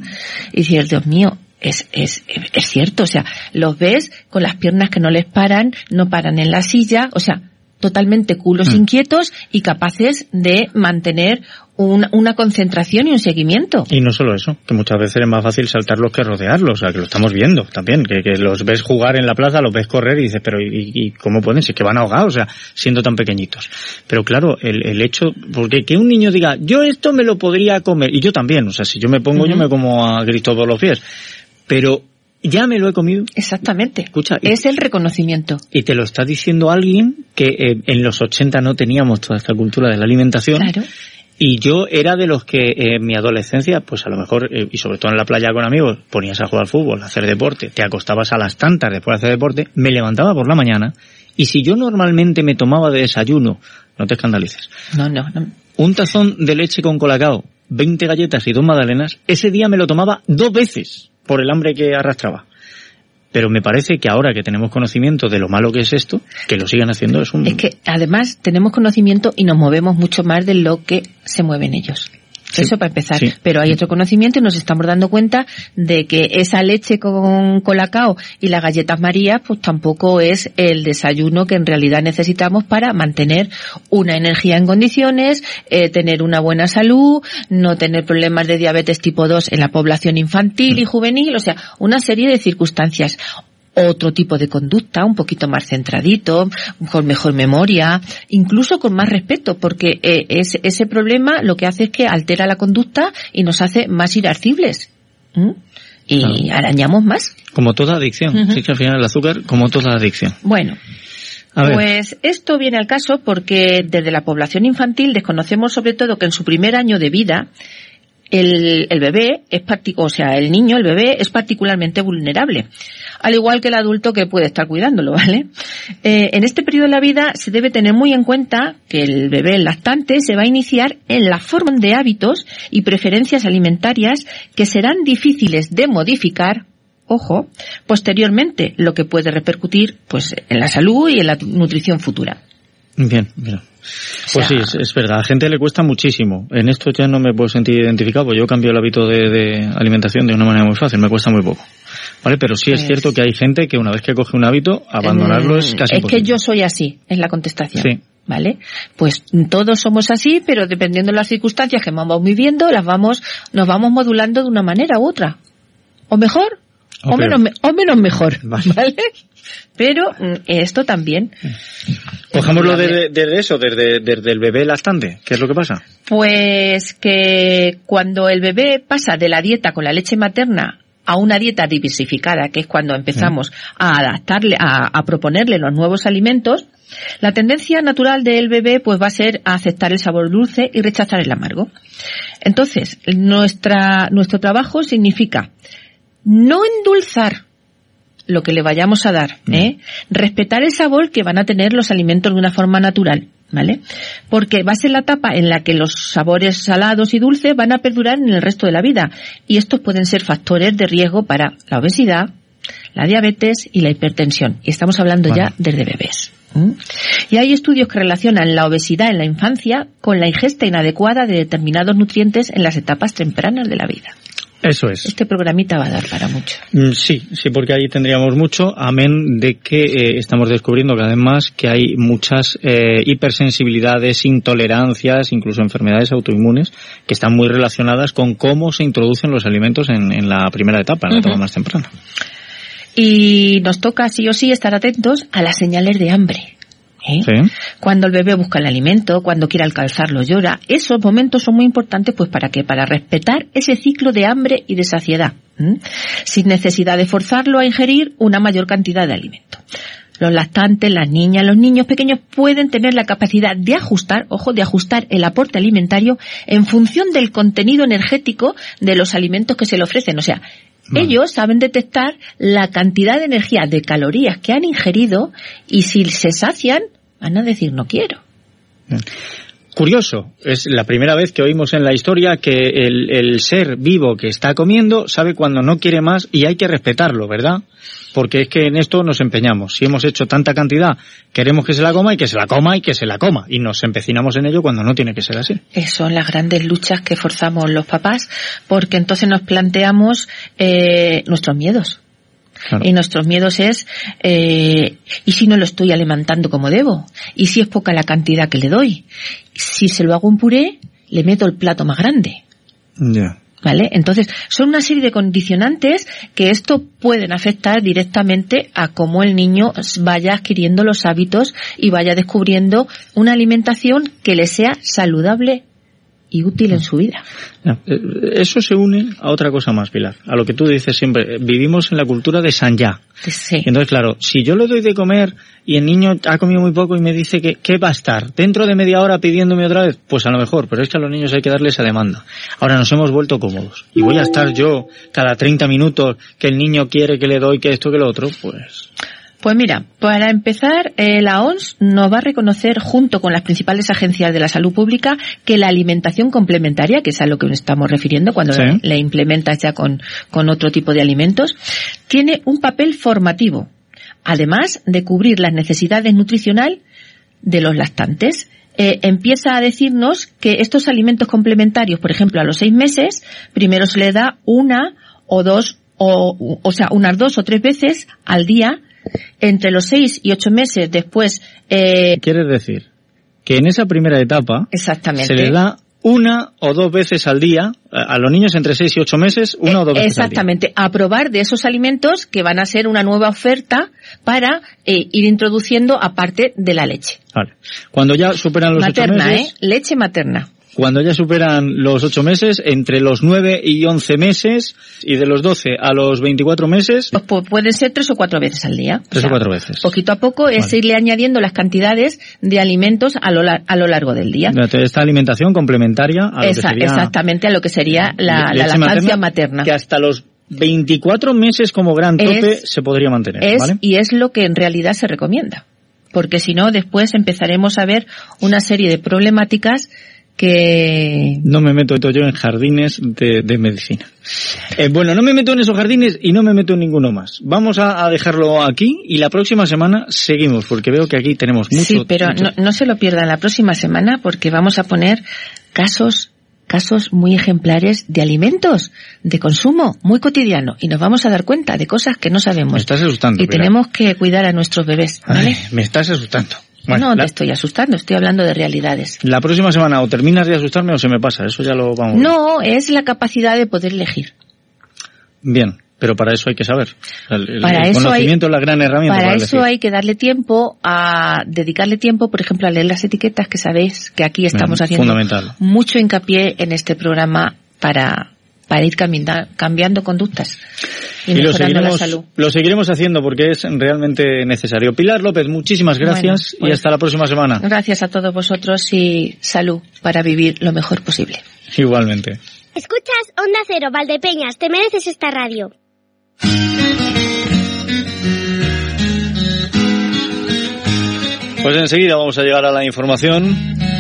Y dices, Dios mío, es, es, es cierto, o sea, los ves con las piernas que no les paran, no paran en la silla, o sea, totalmente culos mm. inquietos y capaces de mantener una, una, concentración y un seguimiento. Y no solo eso, que muchas veces es más fácil saltarlos que rodearlos, o sea, que lo estamos viendo también, que, que los ves jugar en la plaza, los ves correr y dices, pero ¿y, y cómo pueden? Si es que van ahogados, o sea, siendo tan pequeñitos. Pero claro, el, el hecho, porque que un niño diga, yo esto me lo podría comer, y yo también, o sea, si yo me pongo, uh -huh. yo me como a grito todos los pies, pero ya me lo he comido. Exactamente. Escucha, y, Es el reconocimiento. y te lo está diciendo alguien que eh, en los 80 no teníamos toda esta cultura de la alimentación. Claro. Y yo era de los que eh, en mi adolescencia, pues a lo mejor, eh, y sobre todo en la playa con amigos, ponías a jugar fútbol, a hacer deporte, te acostabas a las tantas después de hacer deporte, me levantaba por la mañana, y si yo normalmente me tomaba de desayuno, no te escandalices, No, no, no. un tazón de leche con colacao, 20 galletas y dos magdalenas, ese día me lo tomaba dos veces por el hambre que arrastraba. Pero me parece que ahora que tenemos conocimiento de lo malo que es esto, que lo sigan haciendo es un... Es que además tenemos conocimiento y nos movemos mucho más de lo que se mueven ellos. Sí, Eso para empezar. sí. Pero hay otro conocimiento y nos estamos dando cuenta de que esa leche con colacao y las galletas María, pues tampoco es el desayuno que en realidad necesitamos para mantener una energía en condiciones, eh, tener una buena salud, no tener problemas de diabetes tipo 2 en la población infantil y juvenil, o sea, una serie de circunstancias otro tipo de conducta, un poquito más centradito, con mejor memoria, incluso con más respeto, porque eh, es- ese problema lo que hace es que altera la conducta y nos hace más irascibles. ¿m? Y arañamos más. Como toda adicción. Sí que al final el azúcar, como toda adicción. Bueno, pues esto viene al caso porque desde la población infantil desconocemos sobre todo que en su primer año de vida el, el bebé es o sea, el niño, el bebé es particularmente vulnerable. Al igual que el adulto que puede estar cuidándolo, ¿vale? Eh, en este periodo de la vida se debe tener muy en cuenta que el bebé el lactante se va a iniciar en la forma de hábitos y preferencias alimentarias que serán difíciles de modificar ojo, posteriormente, lo que puede repercutir pues en la salud y en la nutrición futura. Bien, bien. Pues sea- sí, es, es verdad. A la gente le cuesta muchísimo. En esto ya no me puedo sentir identificado, porque yo cambio el hábito de, de alimentación de una manera muy fácil, me cuesta muy poco. ¿Vale? Pero sí es Pues- cierto que hay gente que una vez que coge un hábito, abandonarlo es casi Es que yo soy así, es la contestación. Sí. ¿Vale? Pues todos somos así, pero dependiendo de las circunstancias que vamos viviendo, las vamos, nos vamos modulando de una manera u otra. O mejor, O menos, me- o menos mejor. Vale. ¿Vale? Pero mm, esto también. Cojámoslo desde eso, desde, desde el bebé lactante. ¿Qué es lo que pasa? Pues que cuando el bebé pasa de la dieta con la leche materna a una dieta diversificada, que es cuando empezamos a adaptarle, a, a proponerle los nuevos alimentos, la tendencia natural del bebé pues va a ser a aceptar el sabor dulce y rechazar el amargo. Entonces, nuestra, nuestro trabajo significa no endulzar lo que le vayamos a dar, ¿eh? Respetar el sabor que van a tener los alimentos de una forma natural, ¿vale? Porque va a ser la etapa en la que los sabores salados y dulces van a perdurar en el resto de la vida. Y estos pueden ser factores de riesgo para la obesidad, la diabetes y la hipertensión. Y estamos hablando ya desde bebés. ¿m? Y hay estudios que relacionan la obesidad en la infancia con la ingesta inadecuada de determinados nutrientes en las etapas tempranas de la vida. Eso es. Este programita va a dar para mucho. Mm, Sí, sí, porque ahí tendríamos mucho, amén de que eh, estamos descubriendo cada vez más que hay muchas eh, hipersensibilidades, intolerancias, incluso enfermedades autoinmunes que están muy relacionadas con cómo se introducen los alimentos en, en la primera etapa, en la etapa más temprana. Y nos toca sí o sí estar atentos a las señales de hambre. ¿Eh? Sí. Cuando el bebé busca el alimento, cuando quiere alcanzarlo llora, esos momentos son muy importantes pues para qué? Para respetar ese ciclo de hambre y de saciedad, sin necesidad de forzarlo a ingerir una mayor cantidad de alimento. Los lactantes, las niñas, los niños pequeños pueden tener la capacidad de ajustar, ojo, de ajustar el aporte alimentario en función del contenido energético de los alimentos que se le ofrecen. O sea, ellos saben detectar la cantidad de energía, de calorías que han ingerido y si se sacian, van a decir no quiero. Curioso, es la primera vez que oímos en la historia que el, el ser vivo que está comiendo sabe cuando no quiere más y hay que respetarlo, ¿verdad? Porque es que en esto nos empeñamos. Si hemos hecho tanta cantidad, queremos que se la coma y que se la coma y que se la coma. Y nos empecinamos en ello cuando no tiene que ser así. Son las grandes luchas que forzamos los papás porque entonces nos planteamos eh, nuestros miedos. Claro. Y nuestros miedos es, eh, ¿y si no lo estoy alimentando como debo? ¿Y si es poca la cantidad que le doy? Si se lo hago en puré, le meto el plato más grande. Ya. ¿Vale? Entonces, son una serie de condicionantes que esto pueden afectar directamente a cómo el niño vaya adquiriendo los hábitos y vaya descubriendo una alimentación que le sea saludable y útil en su vida. Eh, eso se une a otra cosa más, Pilar. A lo que tú dices siempre. Vivimos en la cultura de San Ya. Sí. Entonces, claro, si yo le doy de comer y el niño ha comido muy poco y me dice que, ¿qué va a estar? ¿Dentro de media hora pidiéndome otra vez? Pues a lo mejor, pero es que a los niños hay que darle esa demanda. Ahora nos hemos vuelto cómodos. Y voy a estar yo cada 30 minutos que el niño quiere que le doy que esto que lo otro, pues... Pues mira, para empezar, eh, la ONS nos va a reconocer, junto con las principales agencias de la salud pública, que la alimentación complementaria, que es a lo que nos estamos refiriendo cuando Sí. la, la implementas ya con, con otro tipo de alimentos, tiene un papel formativo, además de cubrir las necesidades nutricional de los lactantes. Eh, empieza a decirnos que estos alimentos complementarios, por ejemplo, a los seis meses, primero se le da una o dos, o, o sea, unas dos o tres veces al día, entre los seis y ocho meses después, eh, Quieres decir que en esa primera etapa exactamente. se les da una o dos veces al día a a los niños entre 6 y 8 meses, una o dos veces al día. Exactamente, a probar de esos alimentos que van a ser una nueva oferta para eh, ir introduciendo aparte de la leche. Vale. Cuando ya superan los ocho materna, meses, ¿eh? Leche materna. Cuando ya superan los 8 meses, entre los 9 y 11 meses, y de los 12 a los 24 meses, Pues pu- pueden ser tres o cuatro veces al día. tres o cuatro veces. Poquito a poco es irle añadiendo las cantidades de alimentos a lo, a lo largo del día. Esta alimentación complementaria a lo que Esa- sería exactamente a lo que sería la, la lactancia materna. que hasta los 24 meses como gran tope Es- se podría mantener, es ¿vale? y es lo que en realidad se recomienda. Porque si no, después empezaremos a ver una serie de problemáticas que No me meto yo en jardines de, de medicina. Eh, bueno, no me meto en esos jardines y no me meto en ninguno más. Vamos a, a dejarlo aquí y la próxima semana seguimos porque veo que aquí tenemos mucho. sí, pero mucho- no, no se lo pierdan la próxima semana porque vamos a poner casos casos muy ejemplares de alimentos de consumo muy cotidiano y nos vamos a dar cuenta de cosas que no sabemos Me estás asustando. y tenemos que cuidar a nuestros bebés, ¿vale? Ay, me estás asustando. Bueno, no la, te estoy asustando, estoy hablando de realidades. la próxima semana o terminas de asustarme o se me pasa. Eso ya lo vamos. No, es la capacidad de poder elegir. Bien, pero para eso hay que saber. El, Para el eso hay- conocimiento es la gran herramienta. Para para eso hay que darle tiempo a dedicarle tiempo, por ejemplo, a leer las etiquetas que sabéis que aquí estamos Bien, haciendo mucho hincapié en este programa para para ir cambiando conductas y, Y lo mejorando la seguiremos, salud. lo seguiremos haciendo porque es realmente necesario. Pilar López, muchísimas gracias Bueno, pues- y hasta la próxima semana. Gracias a todos vosotros y salud para vivir lo mejor posible. Igualmente. Escuchas Onda Cero, Valdepeñas, te mereces esta radio. Pues enseguida vamos a llegar a la información.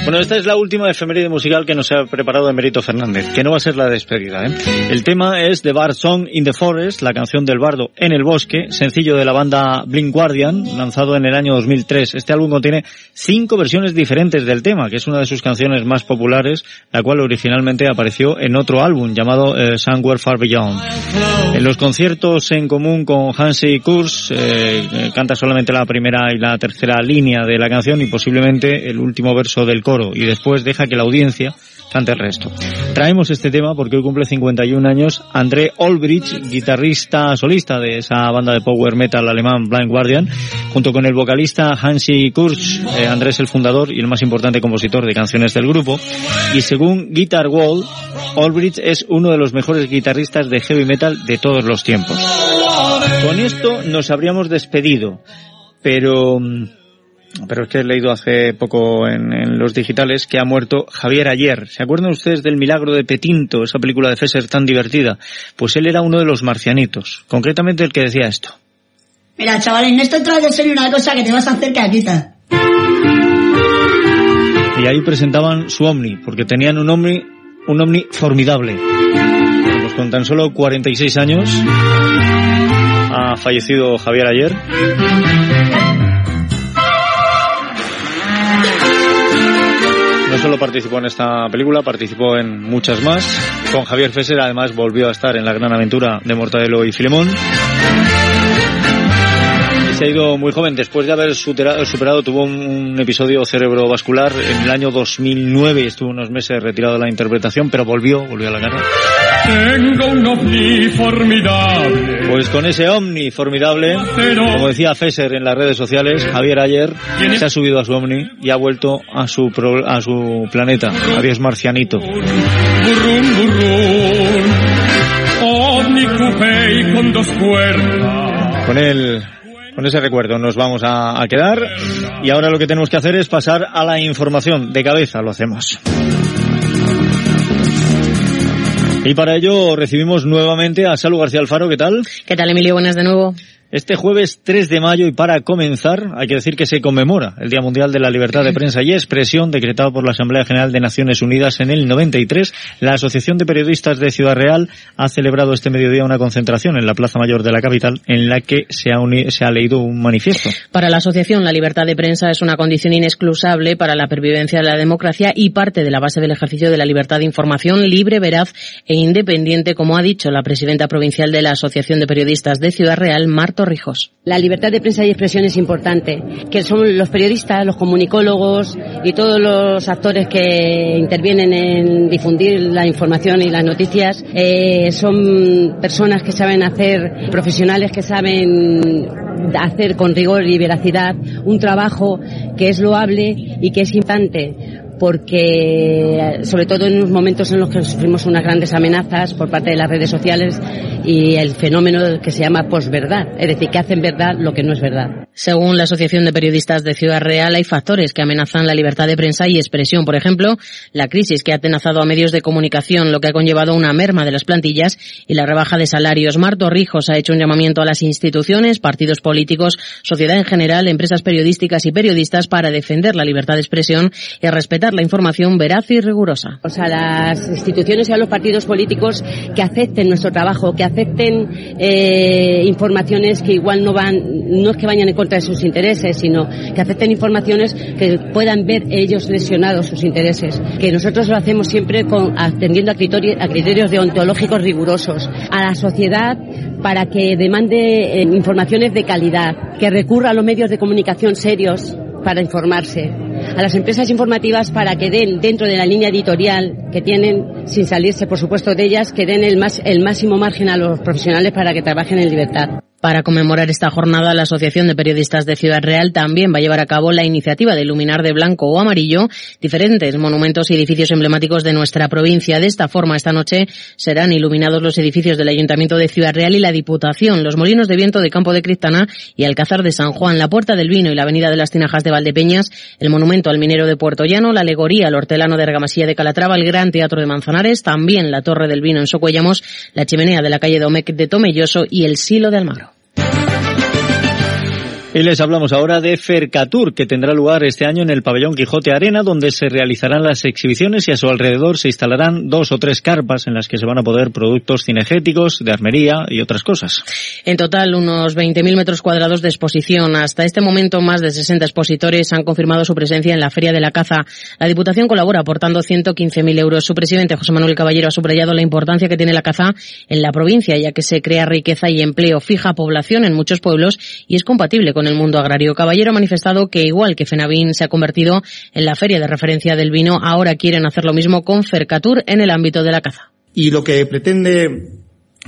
Bueno, esta es la última efeméride musical que nos ha preparado Emerito Fernández, que no va a ser la despedida. ¿eh? El tema es The Bard Song in the Forest, la canción del bardo en el bosque, sencillo de la banda Blink Guardian, lanzado en el año 2003. Este álbum contiene cinco versiones diferentes del tema, que es una de sus canciones más populares, la cual originalmente apareció en otro álbum llamado eh, Somewhere Far Beyond. En los conciertos en común con Hansi Kurz, eh, eh, canta solamente la primera y la tercera línea de la canción y posiblemente el último verso del coro y después deja que la audiencia cante el resto. Traemos este tema porque hoy cumple 51 años André Olbrich, guitarrista solista de esa banda de power metal alemán Blind Guardian, junto con el vocalista Hansi Kurz. Eh, André es el fundador y el más importante compositor de canciones del grupo y según Guitar World, Olbrich es uno de los mejores guitarristas de heavy metal de todos los tiempos. Con esto nos habríamos despedido, pero mm, pero es que he leído hace poco en, en los digitales que ha muerto Javier Ayer. ¿Se acuerdan ustedes del milagro de Petinto, esa película de Fesser tan divertida? Pues él era uno de los marcianitos, concretamente el que decía esto. Mira, chavales, no estoy tratando de ser una cosa que te vas a hacer caquita. Y ahí presentaban su Omni, porque tenían un Omni, un Omni formidable. Pues con tan solo 46 años ha fallecido Javier Ayer. Solo participó en esta película, participó en muchas más. Con Javier Fesser además volvió a estar en la gran aventura de Mortadelo y Filemón. Se ha ido muy joven. Después de haber supera- superado, tuvo un, un episodio cerebrovascular en el año 2009 y estuvo unos meses retirado de la interpretación, pero volvió, volvió a la carrera. Tengo un ovni formidable. Pues con ese ovni formidable, como decía Fesser en las redes sociales, Javier ayer se ha subido a su ovni y ha vuelto a su pro- a su planeta. Adiós marcianito. Burrum, burrum. Ovni coupé y con dos puertas. Con el con ese recuerdo nos vamos a, a quedar y ahora lo que tenemos que hacer es pasar a la información. De cabeza lo hacemos. Y para ello recibimos nuevamente a Salu García Alfaro. ¿Qué tal? ¿Qué tal, Emilio? Buenas de nuevo. Este jueves 3 de mayo y para comenzar hay que decir que se conmemora el Día Mundial de la Libertad de Prensa y Expresión decretado por la Asamblea General de Naciones Unidas en el 93. La Asociación de Periodistas de Ciudad Real ha celebrado este mediodía una concentración en la Plaza Mayor de la capital en la que se ha, uni- se ha leído un manifiesto. Para la asociación, la libertad de prensa es una condición inexcusable para la pervivencia de la democracia y parte de la base del ejercicio de la libertad de información libre, veraz e independiente, como ha dicho la presidenta provincial de la Asociación de Periodistas de Ciudad Real, Marto La libertad de prensa y expresión es importante, que son los periodistas, los comunicólogos y todos los actores que intervienen en difundir la información y las noticias, eh, son personas que saben hacer, profesionales que saben hacer con rigor y veracidad un trabajo que es loable y que es importante porque sobre todo en los momentos en los que sufrimos unas grandes amenazas por parte de las redes sociales y el fenómeno que se llama posverdad, es decir, que hacen verdad lo que no es verdad. Según la Asociación de Periodistas de Ciudad Real, hay factores que amenazan la libertad de prensa y expresión. Por ejemplo, la crisis que ha atenazado a medios de comunicación, lo que ha conllevado una merma de las plantillas y la rebaja de salarios. Marto Rijos ha hecho un llamamiento a las instituciones, partidos políticos, sociedad en general, empresas periodísticas y periodistas para defender la libertad de expresión y respetar la información veraz y rigurosa. O sea, las instituciones y a los partidos políticos que acepten nuestro trabajo, que acepten eh, informaciones que igual no van, no es que vayan en de sus intereses, sino que acepten informaciones que puedan ver ellos lesionados sus intereses. Que nosotros lo hacemos siempre con, atendiendo a criterios, a criterios deontológicos rigurosos. A la sociedad para que demande eh, informaciones de calidad, que recurra a los medios de comunicación serios para informarse, a las empresas informativas para que den dentro de la línea editorial que tienen, sin salirse por supuesto de ellas, que den el, más, el máximo margen a los profesionales para que trabajen en libertad. Para conmemorar esta jornada, la Asociación de Periodistas de Ciudad Real también va a llevar a cabo la iniciativa de iluminar de blanco o amarillo diferentes monumentos y edificios emblemáticos de nuestra provincia. De esta forma, esta noche serán iluminados los edificios del Ayuntamiento de Ciudad Real y la Diputación, los molinos de viento de Campo de Cristana y Alcázar de San Juan, la Puerta del Vino y la Avenida de las Tinajas de Valdepeñas, el monumento al minero de Puerto Llano, la alegoría al hortelano de Argamasilla de Calatrava, el Gran Teatro de Manzanares, también la Torre del Vino en Socuellamos, la chimenea de la calle Domecq de Tomelloso y el Silo de Almagro. Y les hablamos ahora de Fercatur, que tendrá lugar este año en el pabellón Quijote Arena, donde se realizarán las exhibiciones y a su alrededor se instalarán dos o tres carpas en las que se van a poder productos cinegéticos, de armería y otras cosas. En total, unos 20.000 metros cuadrados de exposición. Hasta este momento, más de 60 expositores han confirmado su presencia en la Feria de la Caza. La Diputación colabora aportando 115.000 euros. Su presidente, José Manuel Caballero, ha subrayado la importancia que tiene la caza en la provincia, ya que se crea riqueza y empleo, fija población en muchos pueblos y es compatible con el mundo agrario. Caballero ha manifestado que, igual que Fenavín se ha convertido en la feria de referencia del vino, ahora quieren hacer lo mismo con Fercatur en el ámbito de la caza. Y lo que pretende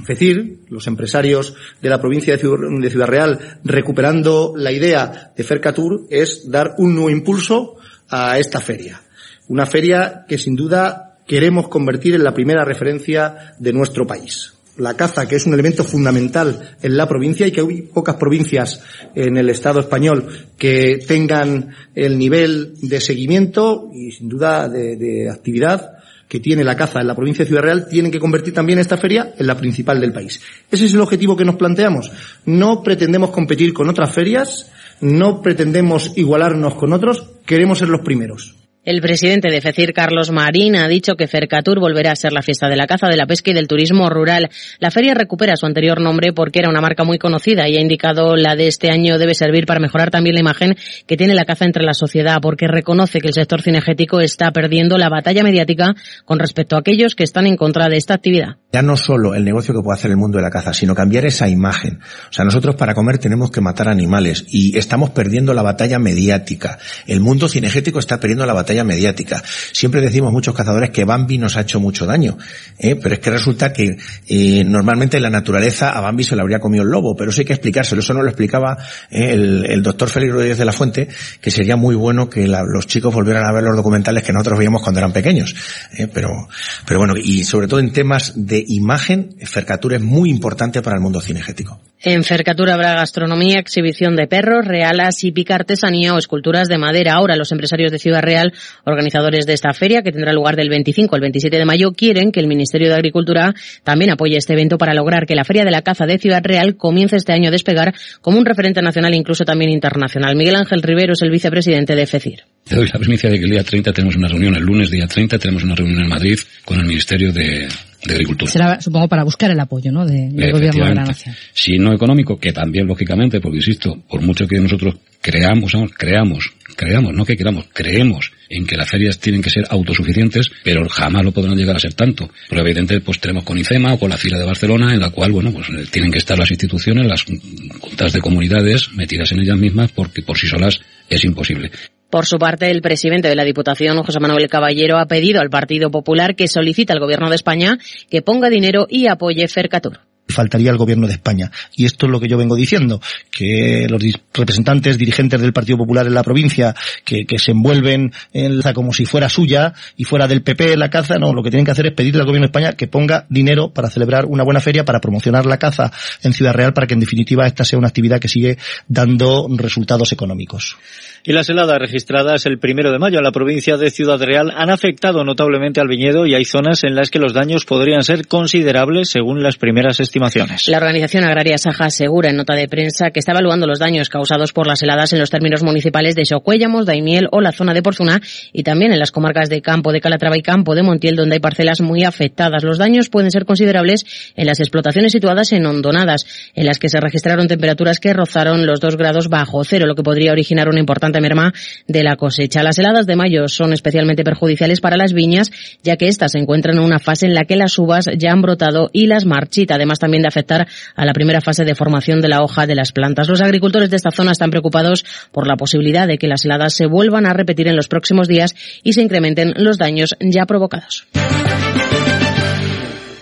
FECIR, los empresarios de la provincia de Ciudad Real, recuperando la idea de Fercatur, es dar un nuevo impulso a esta feria. Una feria que sin duda queremos convertir en la primera referencia de nuestro país. La caza, que es un elemento fundamental en la provincia y que hay pocas provincias en el Estado español que tengan el nivel de seguimiento y sin duda de, actividad que tiene la caza en la provincia de Ciudad Real, tienen que convertir también esta feria en la principal del país. Ese es el objetivo que nos planteamos. No pretendemos competir con otras ferias, no pretendemos igualarnos con otros, queremos ser los primeros. El presidente de FECIR, Carlos Marín, ha dicho que Fercatur volverá a ser la fiesta de la caza, de la pesca y del turismo rural. La feria recupera su anterior nombre porque era una marca muy conocida y ha indicado la de este año debe servir para mejorar también la imagen que tiene la caza entre la sociedad, porque reconoce que el sector cinegético está perdiendo la batalla mediática con respecto a aquellos que están en contra de esta actividad. Ya no solo el negocio que puede hacer el mundo de la caza, sino cambiar esa imagen. O sea, nosotros para comer tenemos que matar animales y estamos perdiendo la batalla mediática. El mundo cinegético está perdiendo la batalla mediática. Siempre decimos muchos cazadores que Bambi nos ha hecho mucho daño, ¿eh? pero es que resulta que eh, normalmente en la naturaleza a Bambi se le habría comido el lobo, pero eso hay que explicárselo. Eso nos lo explicaba eh, el, el, doctor Félix Rodríguez de la Fuente, que sería muy bueno que la, los chicos volvieran a ver los documentales que nosotros veíamos cuando eran pequeños. ¿eh? pero, pero bueno, y sobre todo en temas de imagen, Fercatura es muy importante para el mundo cinegético. En Fercatura habrá gastronomía, exhibición de perros, realas, hípica, artesanía o esculturas de madera. Ahora los empresarios de Ciudad Real, organizadores de esta feria, que tendrá lugar del 25 al 27 de mayo, quieren que el Ministerio de Agricultura también apoye este evento para lograr que la Feria de la Caza de Ciudad Real comience este año a despegar como un referente nacional e incluso también internacional. Miguel Ángel Rivero es el vicepresidente de FECIR. Te doy la primicia de que el día 30 tenemos una reunión, el lunes día 30 tenemos una reunión en Madrid con el Ministerio de, de Agricultura. Será, supongo, para buscar el apoyo ¿no? de, del gobierno de la nación. Si no económico, que también, lógicamente, porque insisto, por mucho que nosotros creamos, creamos, creamos, no que queramos, creemos en que las ferias tienen que ser autosuficientes, pero jamás lo podrán llegar a ser tanto. Pero evidentemente, pues tenemos con ICEMA o con la fila de Barcelona, en la cual, bueno, pues tienen que estar las instituciones, las juntas de comunidades metidas en ellas mismas, porque por sí solas es imposible. Por su parte, el presidente de la Diputación, José Manuel Caballero, ha pedido al Partido Popular que solicite al Gobierno de España que ponga dinero y apoye Fercatur faltaría el gobierno de España. Y esto es lo que yo vengo diciendo, que los representantes, dirigentes del Partido Popular en la provincia, que, que se envuelven en la, como si fuera suya y fuera del PP la caza, no, lo que tienen que hacer es pedirle al gobierno de España que ponga dinero para celebrar una buena feria, para promocionar la caza en Ciudad Real, para que en definitiva esta sea una actividad que sigue dando resultados económicos. Y las heladas registradas el primero de mayo en la provincia de Ciudad Real han afectado notablemente al viñedo y hay zonas en las que los daños podrían ser considerables según las primeras estimaciones. La organización agraria Saja asegura en nota de prensa que está evaluando los daños causados por las heladas en los términos municipales de Xocuéllamos, Daimiel o la zona de Porzuna y también en las comarcas de Campo de Calatrava y Campo de Montiel donde hay parcelas muy afectadas. Los daños pueden ser considerables en las explotaciones situadas en hondonadas, en las que se registraron temperaturas que rozaron los dos grados bajo cero, lo que podría originar una importante merma de la cosecha. Las heladas de mayo son especialmente perjudiciales para las viñas, ya que éstas se encuentran en una fase en la que las uvas ya han brotado y las marchita, además también de afectar a la primera fase de formación de la hoja de las plantas. Los agricultores de esta zona están preocupados por la posibilidad de que las heladas se vuelvan a repetir en los próximos días y se incrementen los daños ya provocados.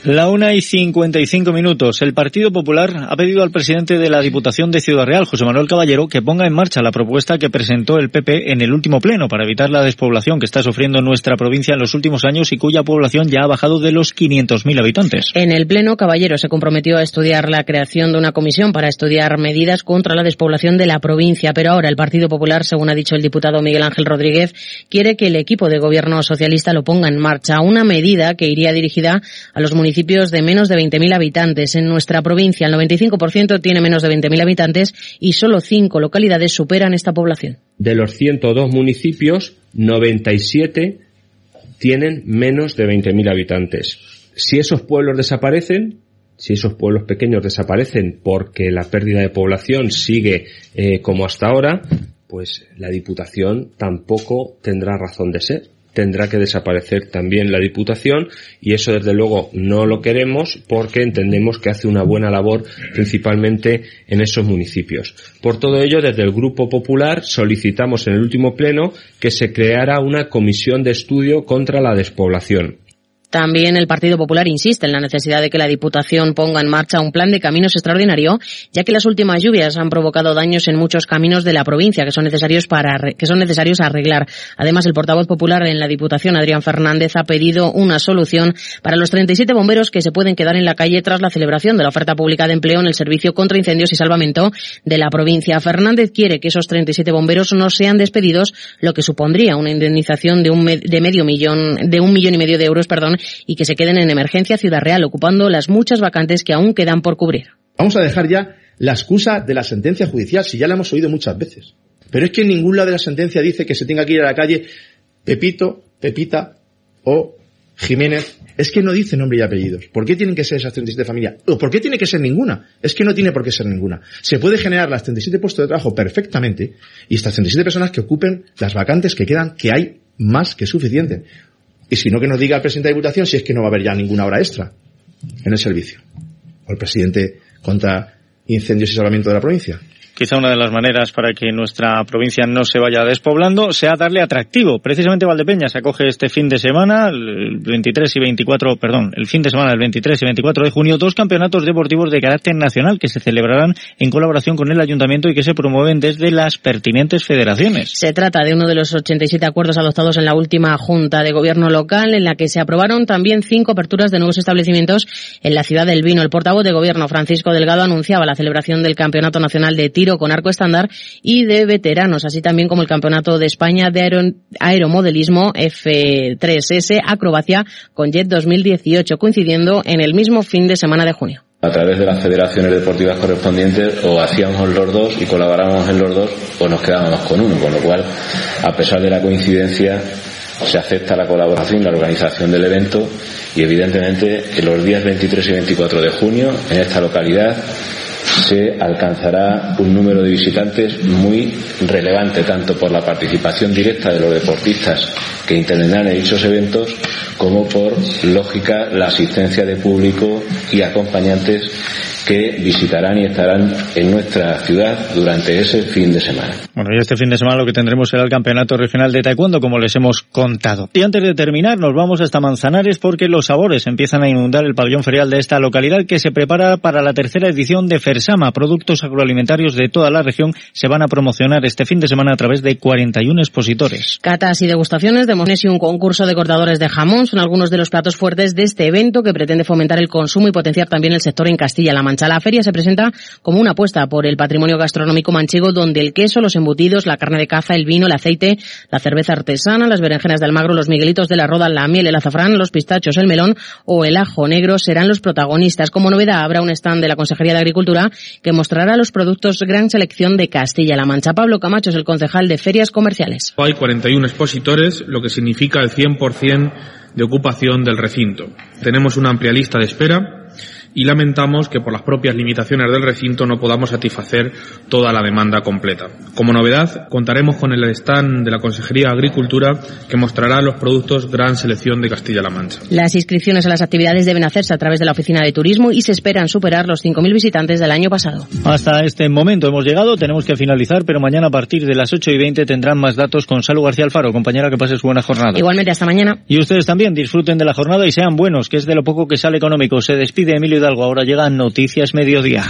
La una y cincuenta y cinco minutos. El Partido Popular ha pedido al presidente de la Diputación de Ciudad Real, José Manuel Caballero, que ponga en marcha la propuesta que presentó el PP en el último pleno para evitar la despoblación que está sufriendo nuestra provincia en los últimos años y cuya población ya ha bajado de los 500.000 habitantes. En el pleno, Caballero se comprometió a estudiar la creación de una comisión para estudiar medidas contra la despoblación de la provincia, pero ahora el Partido Popular, según ha dicho el diputado Miguel Ángel Rodríguez, quiere que el equipo de gobierno socialista lo ponga en marcha, una medida que iría dirigida a los municipios municipios de menos de 20.000 habitantes. En nuestra provincia el 95% tiene menos de 20.000 habitantes y solo cinco localidades superan esta población. De los 102 municipios, 97 tienen menos de 20.000 habitantes. Si esos pueblos desaparecen, si esos pueblos pequeños desaparecen porque la pérdida de población sigue eh, como hasta ahora, pues la Diputación tampoco tendrá razón de ser tendrá que desaparecer también la Diputación y eso desde luego no lo queremos porque entendemos que hace una buena labor principalmente en esos municipios. Por todo ello, desde el Grupo Popular solicitamos en el último pleno que se creara una comisión de estudio contra la despoblación. También el Partido Popular insiste en la necesidad de que la Diputación ponga en marcha un plan de caminos extraordinario, ya que las últimas lluvias han provocado daños en muchos caminos de la provincia que son necesarios para que son necesarios arreglar. Además, el portavoz popular en la Diputación, Adrián Fernández, ha pedido una solución para los 37 bomberos que se pueden quedar en la calle tras la celebración de la oferta pública de empleo en el Servicio contra Incendios y Salvamento de la provincia. Fernández quiere que esos 37 bomberos no sean despedidos, lo que supondría una indemnización de un de medio millón de un millón y medio de euros, perdón, y que se queden en emergencia Ciudad Real, ocupando las muchas vacantes que aún quedan por cubrir. Vamos a dejar ya la excusa de la sentencia judicial, si ya la hemos oído muchas veces. Pero es que en ningún lado de la sentencia dice que se tenga que ir a la calle Pepito, Pepita o Jiménez. Es que no dice nombre y apellidos. ¿Por qué tienen que ser esas 37 familias? ¿O por qué tiene que ser ninguna? Es que no tiene por qué ser ninguna. Se puede generar las 37 puestos de trabajo perfectamente y estas 37 personas que ocupen las vacantes que quedan, que hay más que suficiente. Y si no, que nos diga el presidente de Diputación si es que no va a haber ya ninguna hora extra en el servicio. O el presidente contra incendios y salvamiento de la provincia. Quizá una de las maneras para que nuestra provincia no se vaya despoblando sea darle atractivo. Precisamente Valdepeñas acoge este fin de semana, el 23 y 24, perdón, el fin de semana del 23 y 24 de junio, dos campeonatos deportivos de carácter nacional que se celebrarán en colaboración con el ayuntamiento y que se promueven desde las pertinentes federaciones. Se trata de uno de los 87 acuerdos adoptados en la última Junta de Gobierno local, en la que se aprobaron también cinco aperturas de nuevos establecimientos en la ciudad del vino. El portavoz de Gobierno, Francisco Delgado, anunciaba la celebración del Campeonato Nacional de Tiro con arco estándar y de veteranos, así también como el Campeonato de España de Aeromodelismo F3S Acrobacia con Jet 2018, coincidiendo en el mismo fin de semana de junio. A través de las federaciones deportivas correspondientes o hacíamos los dos y colaborábamos en los dos o nos quedábamos con uno, con lo cual, a pesar de la coincidencia, se acepta la colaboración la organización del evento y evidentemente en los días 23 y 24 de junio en esta localidad se alcanzará un número de visitantes muy relevante, tanto por la participación directa de los deportistas que intervendrán en dichos eventos, como por lógica la asistencia de público y acompañantes que visitarán y estarán en nuestra ciudad durante ese fin de semana. Bueno, y este fin de semana lo que tendremos será el Campeonato Regional de Taekwondo, como les hemos contado. Y antes de terminar, nos vamos hasta Manzanares porque los sabores empiezan a inundar el pabellón ferial de esta localidad que se prepara para la tercera edición de Fersama. Productos agroalimentarios de toda la región se van a promocionar este fin de semana a través de 41 expositores. Catas y degustaciones de Mones y un concurso de cortadores de jamón son algunos de los platos fuertes de este evento que pretende fomentar el consumo y potenciar también el sector en Castilla-La Mancha. La feria se presenta como una apuesta por el patrimonio gastronómico manchego donde el queso, los embutidos, la carne de caza, el vino, el aceite, la cerveza artesana, las berenjenas del magro, los miguelitos de la roda, la miel, el azafrán, los pistachos, el melón o el ajo negro serán los protagonistas. Como novedad habrá un stand de la Consejería de Agricultura que mostrará los productos gran selección de Castilla-La Mancha. Pablo Camacho es el concejal de Ferias Comerciales. Hay 41 expositores, lo que significa el 100% de ocupación del recinto. Tenemos una amplia lista de espera y lamentamos que por las propias limitaciones del recinto no podamos satisfacer toda la demanda completa. Como novedad, contaremos con el stand de la Consejería de Agricultura que mostrará los productos Gran Selección de Castilla-La Mancha. Las inscripciones a las actividades deben hacerse a través de la Oficina de Turismo y se esperan superar los 5.000 visitantes del año pasado. Hasta este momento hemos llegado, tenemos que finalizar, pero mañana a partir de las 8 y 20 tendrán más datos con Salud García Alfaro. Compañera, que pases buena jornada. Igualmente, hasta mañana. Y ustedes también disfruten de la jornada y sean buenos, que es de lo poco que sale económico. Se despide Emilio Hidalgo. Ahora llegan Noticias Mediodía.